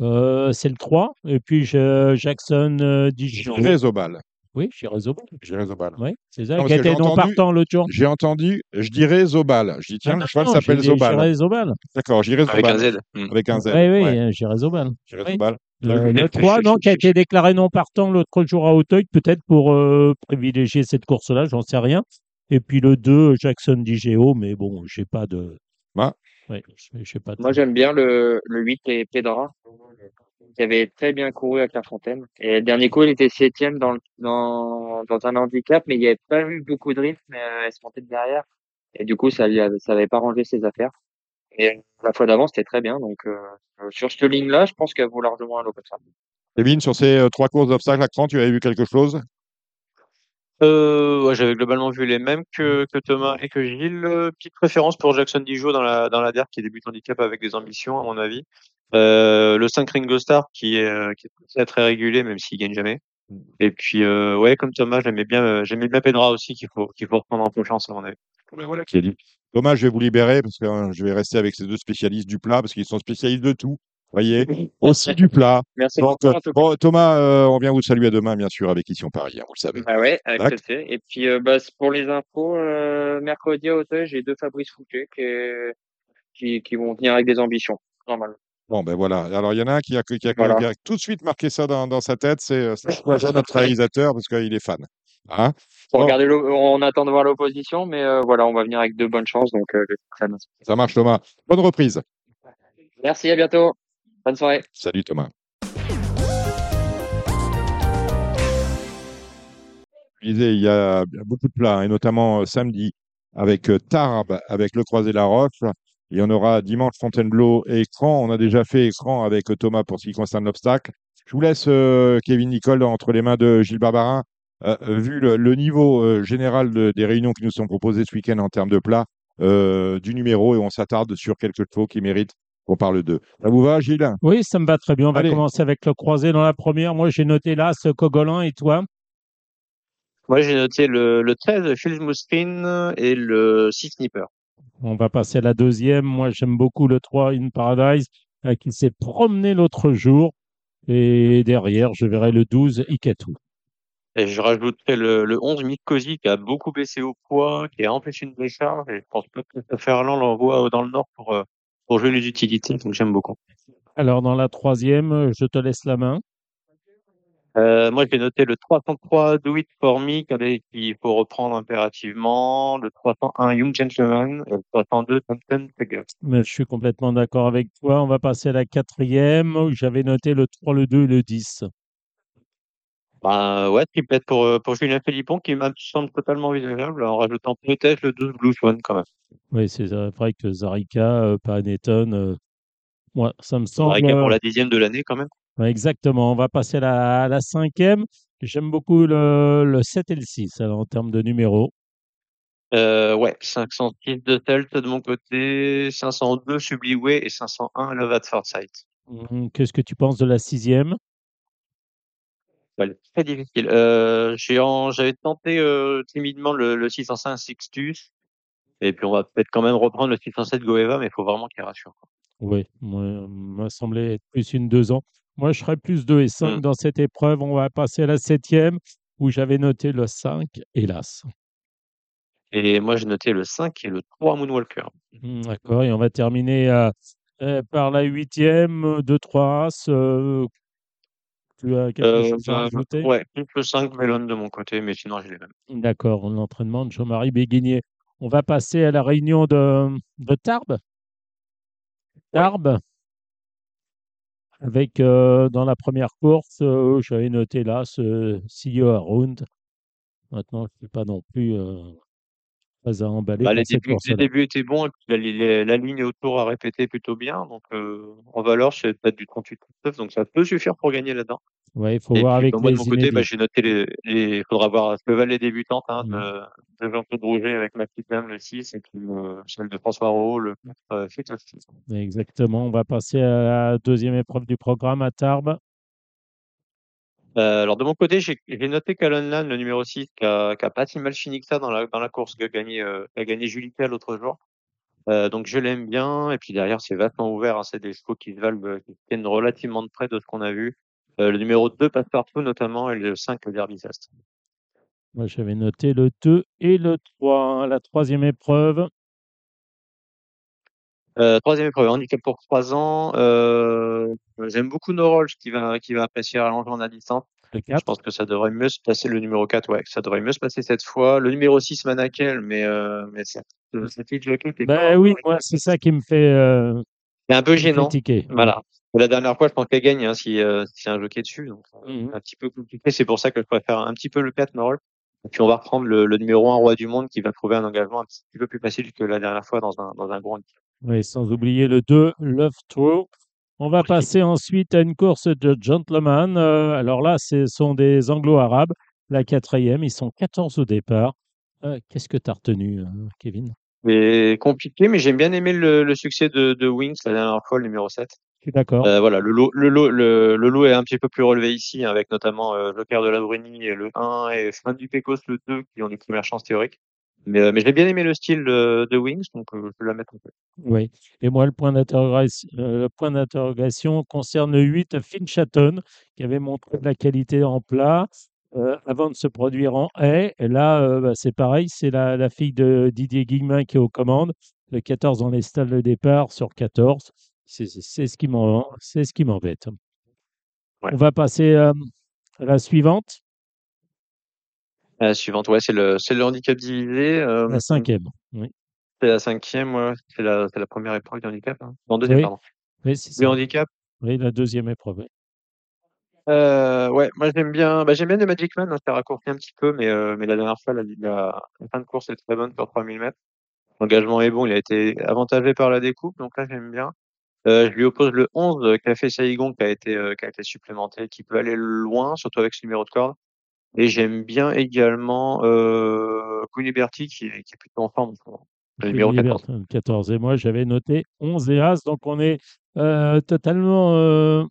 Euh, c'est le 3. Et puis je- Jackson euh, Dijon. J'irai Zobal. Oui, j'irai Zobal. J'irai Zobal. Oui, c'est ça. Non, qui était j'ai non entendu- partant l'autre jour. J'ai entendu, je dirais Zobal. Je dis, tiens, Ah, le non, cheval s'appelle Zobal. J'irai Zobal. D'accord, j'irai Avec un Zobal. Z. Mm. Avec un Z. Oui, oui, ouais. j'irai Zobal. J'irai Oui. Zobal. Le, le 3, non, qui a été déclaré non partant l'autre jour à Auteuil, peut-être pour euh, privilégier cette course-là, j'en sais rien. Et puis le 2, Jackson Digeo, mais bon, j'ai pas de. Ouais. Ouais, j'ai- j'ai pas de. Moi, j'aime bien le, le 8 et Pedra, qui avait très bien couru avec la Fontaine. Et le dernier coup, il était septième dans, le- dans, dans un handicap, mais il n'y avait pas eu beaucoup de rythme, mais euh, elle se montait de derrière. Et du coup, ça lui avait, ça avait pas rangé ses affaires. Et la fois d'avant, c'était très bien. Donc, euh, euh, sur cette ligne-là, je pense qu'elle vaut largement un lot comme ça. Kevin, sur ces euh, trois courses d'obstacles à cran, tu avais vu quelque chose? Euh, ouais, j'avais globalement vu les mêmes que, que Thomas et que Gilles. Euh, petite préférence pour Jackson Dijon dans la, dans la DER qui débute handicap avec des ambitions, à mon avis. Euh, le 5 Ringo Star qui est, euh, qui est très, très régulier, même s'il gagne jamais. Et puis, euh, ouais, comme Thomas, j'aimais bien, euh, j'aimais bien Pedra aussi, qu'il faut, qu'il faut reprendre en confiance, à mon avis. Ben voilà qui est dit. Thomas, je vais vous libérer parce que euh, je vais rester avec ces deux spécialistes du plat parce qu'ils sont spécialistes de tout. Voyez, aussi du plat. Merci. Donc, euh, en bon, Thomas, euh, on vient vous saluer demain, bien sûr, avec Ici Paris, hein, vous le savez. Ah ouais, avec. Et puis, euh, bah, pour les infos, euh, mercredi à Auteuil, j'ai deux Fabrice Fouquet qui, qui vont venir avec des ambitions, normalement. Bon, ben voilà. Alors, il y en a un qui a, qui a, Voilà. qui a tout de suite marqué ça dans, dans sa tête, c'est euh, notre réalisateur, parce qu'il est fan. Hein Bon. regarder on attend de voir l'opposition, mais euh, voilà, on va venir avec de bonnes chances, donc euh, ça marche, Thomas. Bonne reprise. Merci, à bientôt. Bonne soirée. Salut, Thomas. Je disais, il y a beaucoup de plats, et notamment euh, samedi avec Tarbes, avec le Croisé Roche. Et on aura dimanche Fontainebleau et Écran. On a déjà fait Écran avec euh, Thomas pour ce qui concerne l'obstacle. Je vous laisse, euh, Kevin Nicole, entre les mains de Gilles Barbarin. Euh, vu le, le niveau euh, général de- des réunions qui nous sont proposées ce week-end en termes de plats, euh, du numéro, et on s'attarde sur quelques chevaux qui méritent qu'on parle d'eux. Ça vous va, Gilles? Oui, ça me va très bien. On va commencer avec le croisé dans la première. Moi, j'ai noté là ce Cogolin et toi? Moi, j'ai noté le, le 13, Phil Mouskin et le 6 Sniper. On va passer à la deuxième. Moi, j'aime beaucoup le 3 In Paradise euh, qui s'est promené l'autre jour. Et derrière, je verrai le 12 Iketu. Et je rajouterai le, le 11 Mikosi qui a beaucoup baissé au poids, qui a empêché une décharge. Et je pense pas que Ferland l'envoie dans le nord pour, euh, pour jouer les utilités. Donc j'aime beaucoup. Alors, dans la troisième, euh, je te laisse la main. Euh, moi, j'ai noté le 303 Do It For Me qu'il faut reprendre impérativement, le 301 Young Gentleman et le 302 Thompson je suis complètement d'accord avec toi. On va passer à la quatrième où j'avais noté le 3, le 2 et le 10. Bah ouais, triplette pour, euh, pour Julien Philippon qui me semble totalement envisageable en rajoutant peut-être le 12 Blue Swan quand même. Oui, c'est vrai que Zarika, euh, Paneton, euh, moi, ça me semble. Marika pour euh, la dixième de l'année quand même. Ouais, exactement. On va passer à la, à la cinquième. J'aime beaucoup le, le 7 et le 6 alors, en termes de numéros. Euh, ouais, 506 de Telt de mon côté, 502 Subliway et 501 Love at First Sight. Hum, Qu'est-ce que tu penses de la sixième? Ouais, très difficile. Euh, j'avais tenté euh, timidement le, le 605 Sixtus. Et puis on va peut-être quand même reprendre le 607 Goeva, mais il faut vraiment qu'il rassure. quoi. Oui, m'a semblé être plus une deux ans. Moi, je serais plus 2 et 5 Mm. dans cette épreuve. On va passer à la septième où j'avais noté le 5, hélas. Et moi j'ai noté le 5 et le 3 Moonwalker. Hum, D'accord, et on va terminer euh, euh, par la huitième, 2, 3 As. euh, tu as quelque Euh, chose à bah, rajouter? ouais, le 5 Melon de mon côté, mais sinon j'ai les mêmes. D'accord, l'entraînement de Jean-Marie Béguinier. On va passer à la réunion de, de Tarbes. Tarbes, avec euh, dans la première course, euh, j'avais noté là ce You Around. Maintenant, je ne suis pas non plus euh, à emballer Bah, les, débuts, les course-là. débuts étaient bons, et puis la, la- la ligne autour a répété plutôt bien. Donc euh, en valeur, c'est peut-être du 38-39, donc ça peut suffire pour gagner là-dedans. Ouais, il faut Et voir puis avec bah, moi de les mon côté, bah, j'ai noté les. Il faudra voir le Val des débutantes hein, Mhm. de, de Jean-Claude Rouget avec ma petite dame le 6 et puis euh, celle de François Rowe, le 4 euh. Exactement. On va passer à la deuxième épreuve du programme à Tarbes. Euh, alors de mon côté, j'ai noté qu'Alan Lan, le numéro 6, qui a, pas si mal fini que ça dans la, course, qui a gagné, euh, l'autre jour. Euh, donc je l'aime bien. Et puis derrière, c'est vachement ouvert. hein, c'est des chevaux qui se valent, euh, qui tiennent relativement de près de ce qu'on a vu. Le numéro 2 passe partout notamment et le 5 le Derby. Moi, j'avais noté le 2 et le 3. La troisième épreuve, Euh, troisième épreuve, handicap pour 3 ans. Euh, J'aime beaucoup No Rolls qui va, qui va apprécier à l'allongement à distance. le Je 4. pense que ça devrait mieux se passer le numéro 4, ouais, ça devrait mieux se passer cette fois. Le numéro 6, Manakel, mais, euh, mais ça, ça t'es Ben pas- oui, moi, c'est ça qui me fait euh, C'est un peu gênant. critiquer. Voilà. La dernière fois, je pense qu'elle gagne hein, si, euh, si a un jockey dessus. Donc, euh, Mhm. un petit peu compliqué. C'est pour ça que je préfère un petit peu le 4 Norol. Et puis, on va reprendre le, le numéro 1 roi du monde qui va trouver un engagement un petit peu plus facile que la dernière fois dans un, dans un gros handicap. Oui, sans oublier le 2, Love True. On va passer ensuite à une course de gentleman. Euh, alors là, ce sont des anglo-arabes. La quatrième, ils sont 14 au départ. Euh, Qu'est-ce que tu as retenu, euh, Kevin? Mais compliqué, mais j'aime bien aimé le, le succès de, de Wings la dernière fois, le numéro 7. Je suis d'accord. Euh, voilà, le lot, le, lot, le, le lot est un petit peu plus relevé ici, avec notamment euh, Joker de la Bruni, le 1 et Fin du Pecos, le 2, qui ont les premières chances théoriques. Mais, euh, mais j'ai bien aimé le style de, de Wings, donc euh, je vais la mettre en fait. Oui. Et moi, le point d'interrogation euh, d'interrogation concerne le 8, Finchaton, qui avait montré de la qualité en plat euh, avant de se produire en haie. Et là, euh, bah, c'est pareil, c'est la, la fille de Didier Guillemin qui est aux commandes. le 14 dans les stalles de départ sur 14. C'est ce qui m'en- c'est ce qui m'embête. Ouais. On va passer euh, à la suivante, La suivante, ouais, c'est le, c'est le handicap divisé. euh, la cinquième. Oui, C'est la cinquième, ouais, c'est la, c'est la première épreuve du handicap. Hein. Non, deuxième, Oui. pardon. oui c'est Le handicap, Oui, la deuxième épreuve. oui. euh, ouais, moi j'aime bien, bah, j'aime bien le Magic Man, hein, c'est raccourci un petit peu, mais, euh, mais la dernière fois, la, la, la fin de course est très bonne sur 3000 mètres. L'engagement est bon, il a été avantagé par la découpe, donc là j'aime bien. Euh, je lui oppose le 11, euh, Café Saigon, qui a été, qui a été supplémenté, qui peut aller loin, surtout avec ce numéro de corde. Et j'aime bien également euh, Queen Liberty, qui, est- qui est plutôt en forme. Le numéro Queen 14. Liberty, 14. Et moi, j'avais noté 11 et As. Donc, on est euh, totalement euh,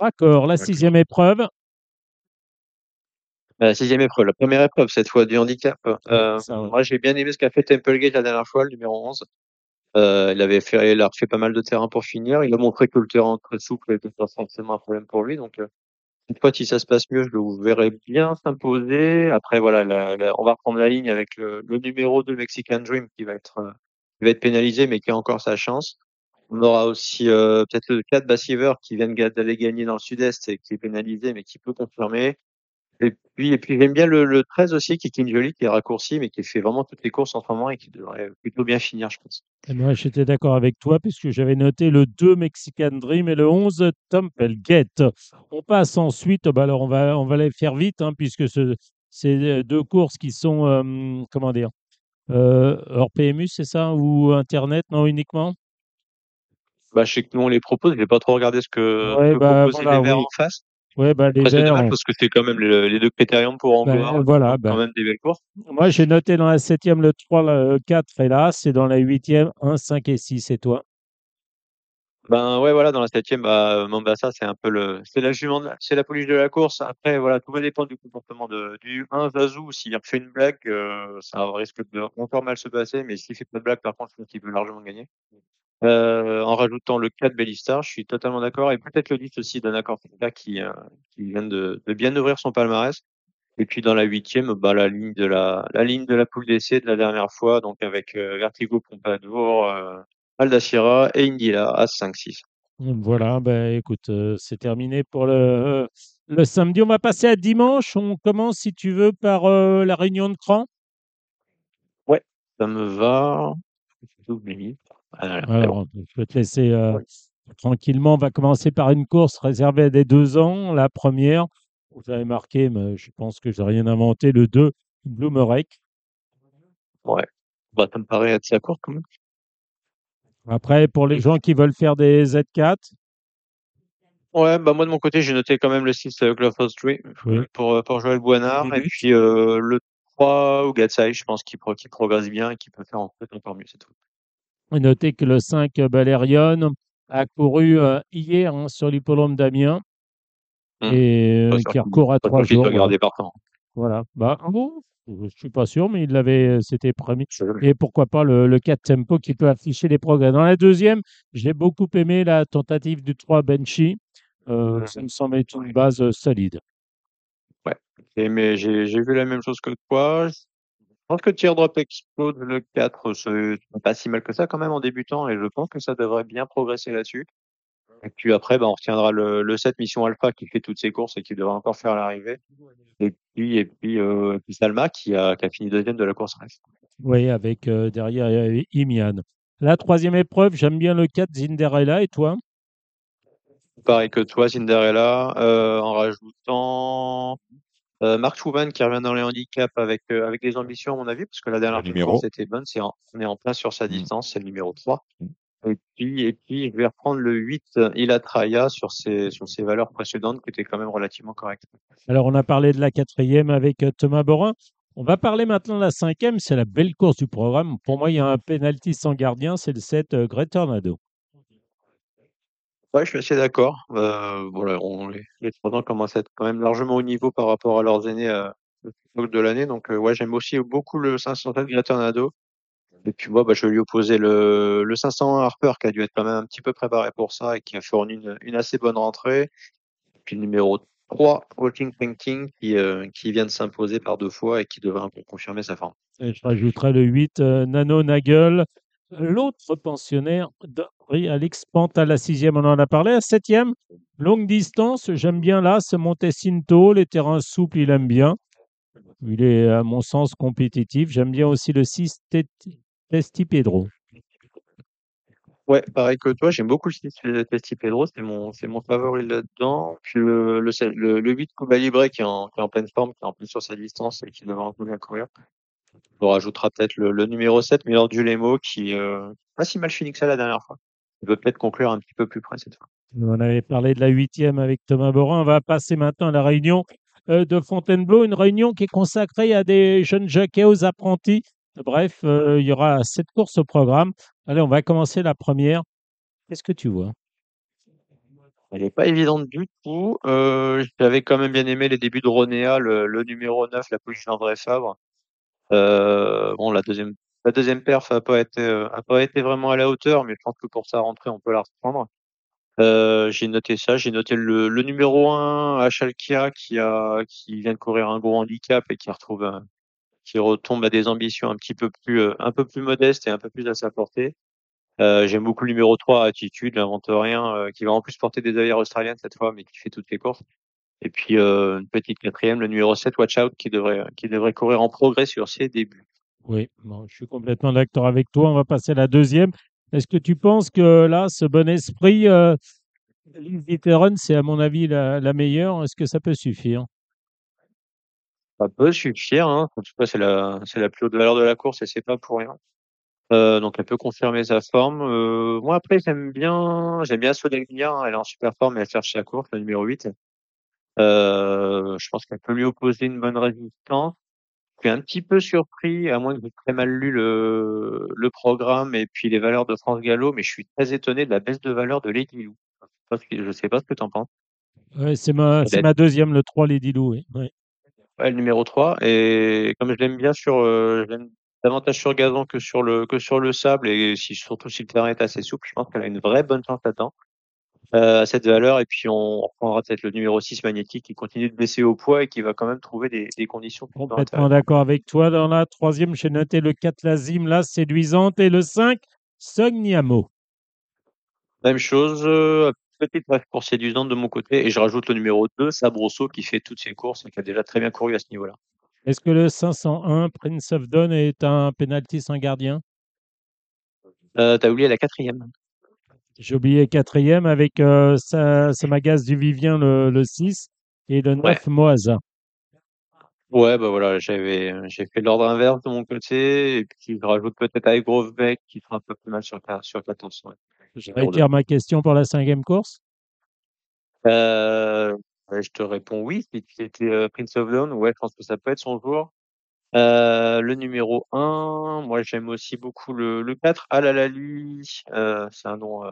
raccord. La sixième épreuve, La sixième épreuve, la première épreuve cette fois du handicap. Euh, ça, ouais. Moi, j'ai bien aimé ce qu'a fait Templegate la dernière fois, le numéro 11. Euh, il avait fait, il a refait pas mal de terrain pour finir. Il a montré que le terrain très souple était pas forcément un problème pour lui. Donc, cette fois, si ça se passe mieux, je le verrai bien s'imposer. Après, voilà, on va reprendre la ligne avec le, le numéro 2 Mexican Dream qui va être, euh, qui va être pénalisé, mais qui a encore sa chance. On aura aussi euh, peut-être le 4 Bassiver qui vient d'aller gagner dans le sud-est et qui est pénalisé, mais qui peut confirmer. Et puis, et puis j'aime bien le, le 13 aussi, qui est King Jolie, qui est raccourci, mais qui fait vraiment toutes les courses en ce moment et qui devrait plutôt bien finir, je pense. Et moi, j'étais d'accord avec toi puisque j'avais noté le 2 Mexican Dream et le 11 Templegate. On passe ensuite, bah alors on va, on va les faire vite hein, puisque ce, c'est deux courses qui sont, euh, comment dire, euh, hors PMU, c'est ça Ou Internet, non uniquement? Bah, je sais que nous, on les propose. Je vais pas trop regarder ce que, Ouais, que bah, voilà, les verts oui. en face. Ouais, bah, les Après, verts, dommage on- parce que c'est quand même le- les deux critériums pour bah, Angola. voilà, bah, quand même des belles courses. moi j'ai noté dans la septième le 3, le 4 et là, c'est dans la huitième 1, 5 et 6 et toi? Ben ouais, voilà, dans la septième, bah, Mombasa, c'est un peu le, c'est la jument, de la- c'est la pouliche de la course. Après, voilà, tout va dépendre du comportement de, du 1 Zazou. S'il refait une blague, euh, ça risque de encore mal se passer, mais s'il fait pas de blague, par contre, je pense qu'il peut largement gagner. Euh, en rajoutant le 4 Bellistar, je suis totalement d'accord. Et peut-être le 10 aussi d'un accord qui, euh, qui vient de, de bien ouvrir son palmarès. Et puis dans la huitième, bah, la ligne de la, la ligne de la poule d'essai de la dernière fois, donc avec euh, Vertigo, Pompadour, Aldacira et Indila à 5-6. Voilà, ben écoute, c'est terminé pour le, le samedi. On va passer à dimanche. On commence, si tu veux, par la réunion de cran. Ça me va. J'ai Alors, je vais te laisser euh, tranquillement. On va commencer par une course réservée à des deux ans. La première, où j'avais marqué, mais je pense que je n'ai rien inventé, le 2, Bloomerek. Ouais. Bah, ça me paraît assez court quand même. Après, pour les gens qui veulent faire des Z4, Ouais, bah moi de mon côté, j'ai noté quand même le 6 euh, Glove of Street Oui. pour, euh, pour Joël Boinard. Et Début. puis euh, le 3 ou Gatsai, je pense qu'il pro qu'il progresse bien et qu'il peut faire en fait encore mieux, c'est tout. Notez que le 5 Balerion a couru euh, hier hein, sur l'hippodrome d'Amiens Hmm. et euh, qui recourt à trois jours. doit garder partant. Voilà. Bah, bon, je suis pas sûr, mais il l'avait, c'était promis. Et pourquoi pas le, le 4 tempo qui peut afficher les progrès. Dans la deuxième, j'ai beaucoup aimé la tentative du 3 Benchy. Euh, ça me semble être une base euh, solide. Et mais j'ai vu la même chose que toi. Je pense que Teardrop Explode le 4, c'est pas si mal que ça quand même en débutant et je pense que ça devrait bien progresser là-dessus. Et puis après, bah, on retiendra le, le 7 Mission Alpha qui fait toutes ses courses et qui devrait encore faire l'arrivée. Et puis, et puis, euh, et puis Salma qui a, qui a fini deuxième de la course reste. Oui, avec euh, derrière euh, Imian. La troisième épreuve, j'aime bien le 4 Zinderella. Et toi? Pareil que toi, Cinderella, euh, en rajoutant euh, Mark Chouvan qui revient dans les handicaps avec, euh, avec des ambitions à mon avis, parce que la dernière numéro. course était bonne, c'est en- on est en plein sur sa Mm. distance, c'est le numéro 3. Mm. Et puis, et puis, je vais reprendre le 8, euh, Ilatraya, sur ses, sur ses valeurs précédentes qui étaient quand même relativement correctes. Alors, on a parlé de la quatrième avec euh, Thomas Borin. On va parler maintenant de la cinquième. C'est la belle course du programme. Pour moi, il y a un penalty sans gardien. C'est le 7 euh, Great Tornado. Ouais, je suis assez d'accord. Euh, voilà, les, les trois ans commencent à être quand même largement au niveau par rapport à leurs aînés euh, de l'année. Donc, euh, ouais, j'aime aussi beaucoup le 507 Great Tornado. Et puis moi, bah, je vais lui opposer le, le 501 Harper qui a dû être quand même un petit peu préparé pour ça et qui a fourni une, assez bonne rentrée. Et puis le numéro 3, Walking Painting, qui, euh, qui vient de s'imposer par deux fois et qui devrait un confirmer sa forme. Et je rajouterai le 8 euh, Nano Nagel L'autre pensionnaire, Pant à la sixième, on en a parlé. À septième, longue distance, j'aime bien là, ce Montecinto, les terrains souples, il aime bien. Il est, à mon sens, compétitif. J'aime bien aussi le 6 Teti- Testi Pedro. Ouais, pareil que toi, j'aime beaucoup le style de Testi Pedro, c'est mon, favori là-dedans. Puis le, le, le, le 8 Cuba qui est, en, qui est en pleine forme, qui est en plus sur sa distance et qui devrait un peu bien courir. On rajoutera peut-être le, le numéro 7, Miller Dulemo, qui euh, pas si mal fini que ça la dernière fois. Il peut peut-être conclure un petit peu plus près cette fois. On avait parlé de la huitième avec Thomas Borin. On va passer maintenant à la réunion euh, de Fontainebleau, une réunion qui est consacrée à des jeunes jockeys, aux apprentis. Bref, euh, il y aura sept courses au programme. Allez, on va commencer la première. Qu'est-ce que tu vois? Elle est pas évidente du tout. Euh, j'avais quand même bien aimé les débuts de Ronéa, le, le numéro 9, la position d'André Fabre. Euh, bon, la deuxième, la deuxième perf a pas été, euh, a pas été vraiment à la hauteur, mais je pense que pour sa rentrée, on peut la reprendre. Euh, j'ai noté ça, j'ai noté le, le numéro 1 à qui a, qui vient de courir un gros handicap et qui retrouve, un- qui retombe à des ambitions un petit peu plus, euh, un peu plus modestes et un peu plus à sa portée. Euh, j'aime beaucoup le numéro 3, Attitude, l'invente rien, euh, qui va en plus porter des avions australiennes cette fois, mais qui fait toutes les courses. Et puis, euh, une petite quatrième, le numéro 7, Watch Out, qui devrait, qui devrait courir en progrès sur ses débuts. Oui, bon, je suis complètement d'accord avec toi. On va passer à la deuxième. Est-ce que tu penses que là, ce bon esprit, euh, c'est à mon avis la, la meilleure? Est-ce que ça peut suffire? Ça peut suffire, hein. En tout cas, c'est la, c'est la plus haute valeur de la course et c'est pas pour rien. Euh, donc elle peut confirmer sa forme. Euh, moi après j'aime bien, j'aime bien Sodelia, elle est en super forme et elle cherche sa course, le numéro 8. Euh, je pense qu'elle peut lui opposer une bonne résistance. Je suis un petit peu surpris, à moins que j'ai très mal lu le, le programme et puis les valeurs de France Gallo, mais je suis très étonné de la baisse de valeur de Lady Lou. Je sais pas ce que tu en penses. Ouais, C'est ma, deuxième, le 3, Lady Lou. oui. Ouais. Ouais, le numéro 3. Et comme je l'aime bien sur, euh, je l'aime davantage sur gazon que sur le, que sur le sable, et si, surtout si le terrain est assez souple, je pense qu'elle a une vraie bonne chance euh, à cette valeur. Et puis, on reprendra peut-être le numéro 6 magnétique qui continue de baisser au poids et qui va quand même trouver des, des conditions Complètement d'accord avec toi. Dans la troisième, j'ai noté le 4, Lazim, là, séduisante, et le 5, Sogniamo. Même chose, euh, petite bref pour séduisante de mon côté. Et je rajoute le numéro 2, Sabroso, qui fait toutes ses courses et qui a déjà très bien couru à ce niveau-là. Est-ce que le 501, Prince of Dawn, est un penalty sans gardien? Euh, t'as oublié la quatrième. J'ai oublié quatrième avec euh, Sa- Samagas du Vivien, le, le 6, et le 9, Ouais. Moasa. Ouais, bah voilà, j'avais, j'ai fait l'ordre inverse de mon côté, et puis je rajoute peut-être avec Grovebeck, qui sera un peu plus mal sur, sur 14. ouais. Je réitère ma question pour la cinquième course. Euh, je te réponds oui, si c'était euh, Prince of Dawn, ouais, je pense que ça peut être son jour. Euh, le numéro 1, moi j'aime aussi beaucoup le, le 4, Alalali, euh, c'est un nom euh,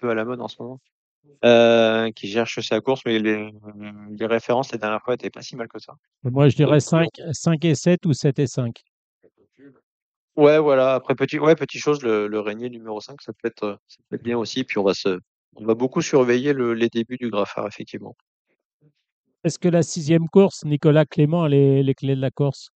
peu à la mode en ce moment, euh, qui cherche sa course, mais les, les références la dernière fois étaient pas si mal que ça. Moi, je dirais 5, 5 et 7 ou 7 et 5. Ouais, voilà. Après, petit, ouais, petite chose, le, le régnier numéro 5, ça peut être, euh, ça peut être bien aussi. Puis on va se, on va beaucoup surveiller le, les débuts du graffard, effectivement. Est-ce que la sixième course, Nicolas Clément les, les clés de la course?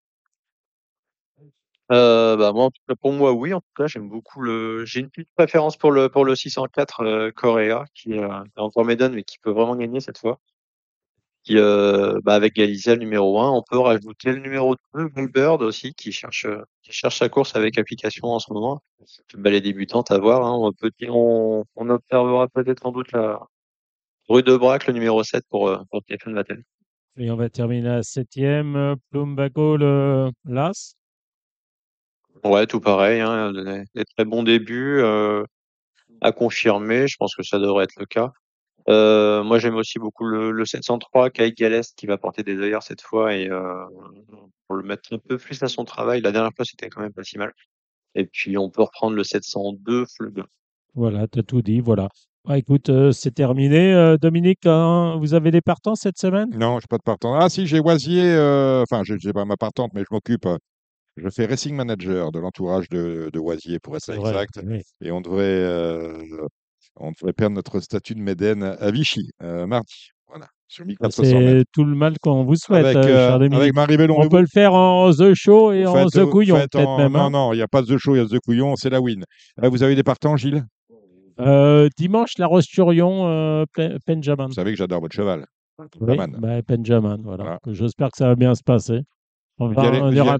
Euh, bah, moi, pour moi, oui. En tout cas, j'aime beaucoup le, j'ai une petite préférence pour le, pour le 604, euh, Correa, qui euh, est encore médone, mais qui peut vraiment gagner cette fois. Qui, euh, bah, avec Galizia, numéro 1, on peut rajouter le numéro 2, Goldbird aussi, qui cherche, qui cherche sa course avec application en ce moment. Bah, les débutantes à voir, hein. On peut on, on observera peut-être sans doute la rue de Brac, le numéro 7 pour, euh, pour Stéphane Vattel. Et on va terminer la septième, euh, Plumbago, le Las? Ouais, tout pareil, hein, des, des très bons débuts, euh, à confirmer. Je pense que ça devrait être le cas. Euh, moi, j'aime aussi beaucoup le, le 703, Kai Galest, qui va porter des œillères cette fois et, euh, pour le mettre un peu plus à son travail. La dernière fois, c'était quand même pas si mal. Et puis, on peut reprendre le 702, Fleugue. Voilà, tu as tout dit. Voilà. Bah, écoute, euh, c'est terminé. Euh, Dominique, hein, vous avez des partants cette semaine? Non, je n'ai pas de partant. Ah si, j'ai Oisier, euh, enfin, je n'ai pas ma partante, mais je m'occupe. euh, Je fais Racing Manager de l'entourage de, de Oisier, pour être vrai, exact. oui. Et on devrait, euh, on devrait perdre notre statut de Médène à Vichy, euh, mardi. Voilà. Sur 1400 mètres. C'est tout le mal qu'on vous souhaite, Avec, euh, euh, avec Marie Bellon. On peut le faire en The Show et en The Couillon, en- même. Non, hein. non, il n'y a pas de show, il y a The Couillon, c'est la win. Vous avez des partants, Gilles? Euh, dimanche, la euh, Pen- Benjamin. Vous savez que j'adore votre cheval. Oui, Benjamin. bah, Benjamin, voilà. Voilà. J'espère que ça va bien se passer. On va- on ira-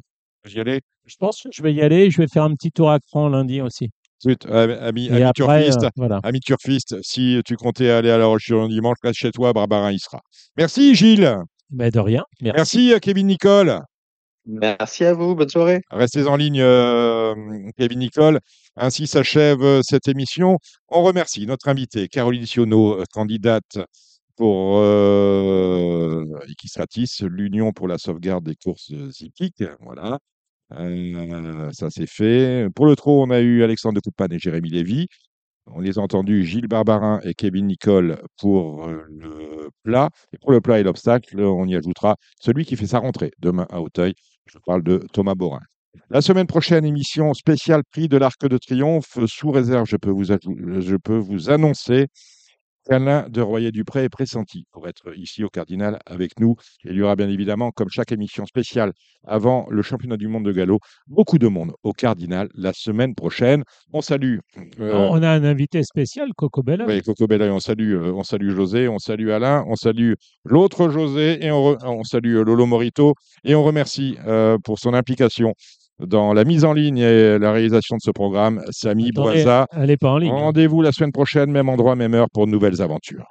y allez Je pense que je vais y aller. Je vais faire un petit tour à Cran lundi aussi. Zut, euh, ami, ami après, turfiste, euh, voilà. ami turfiste, si tu comptais aller à la roche sur dimanche, reste chez toi, Barbarin y sera. Merci Gilles. Mais de rien. Merci. Merci euh, Kevin Nicole. Merci à vous. Bonne soirée. Restez en ligne, euh, Kevin Nicole. Ainsi s'achève cette émission. On remercie notre invitée, Caroline Sionneau, candidate pour euh, Equistratis, l'Union pour la sauvegarde des courses hippiques. Voilà. Euh, ça c'est fait. Pour le trot, on a eu Alexandre de Coupane et Jérémy Lévy. On les a entendus, Gilles Barbarin et Kevin Nicole pour euh, le plat. Et pour le plat et l'obstacle, on y ajoutera celui qui fait sa rentrée demain à Auteuil. Je parle de Thomas Borin. La semaine prochaine, émission spéciale prix de l'Arc de Triomphe. Sous réserve, je peux vous, je peux vous annoncer qu'Alain de Royer-Dupré est pressenti pour être ici au Cardinal avec nous. Il y aura bien évidemment, comme chaque émission spéciale avant le championnat du monde de galop, beaucoup de monde au Cardinal la semaine prochaine. On salue. euh, On a un invité spécial, Coco Bella. oui, Coco Bella, on salue, euh, on salue José, on salue Alain, on salue l'autre José et on, re- on salue Lolo Morito et on remercie euh, pour son implication dans la mise en ligne et la réalisation de ce programme, Samy Boisa. Elle n'est pas en ligne. Rendez-vous la semaine prochaine, même endroit, même heure pour de nouvelles aventures.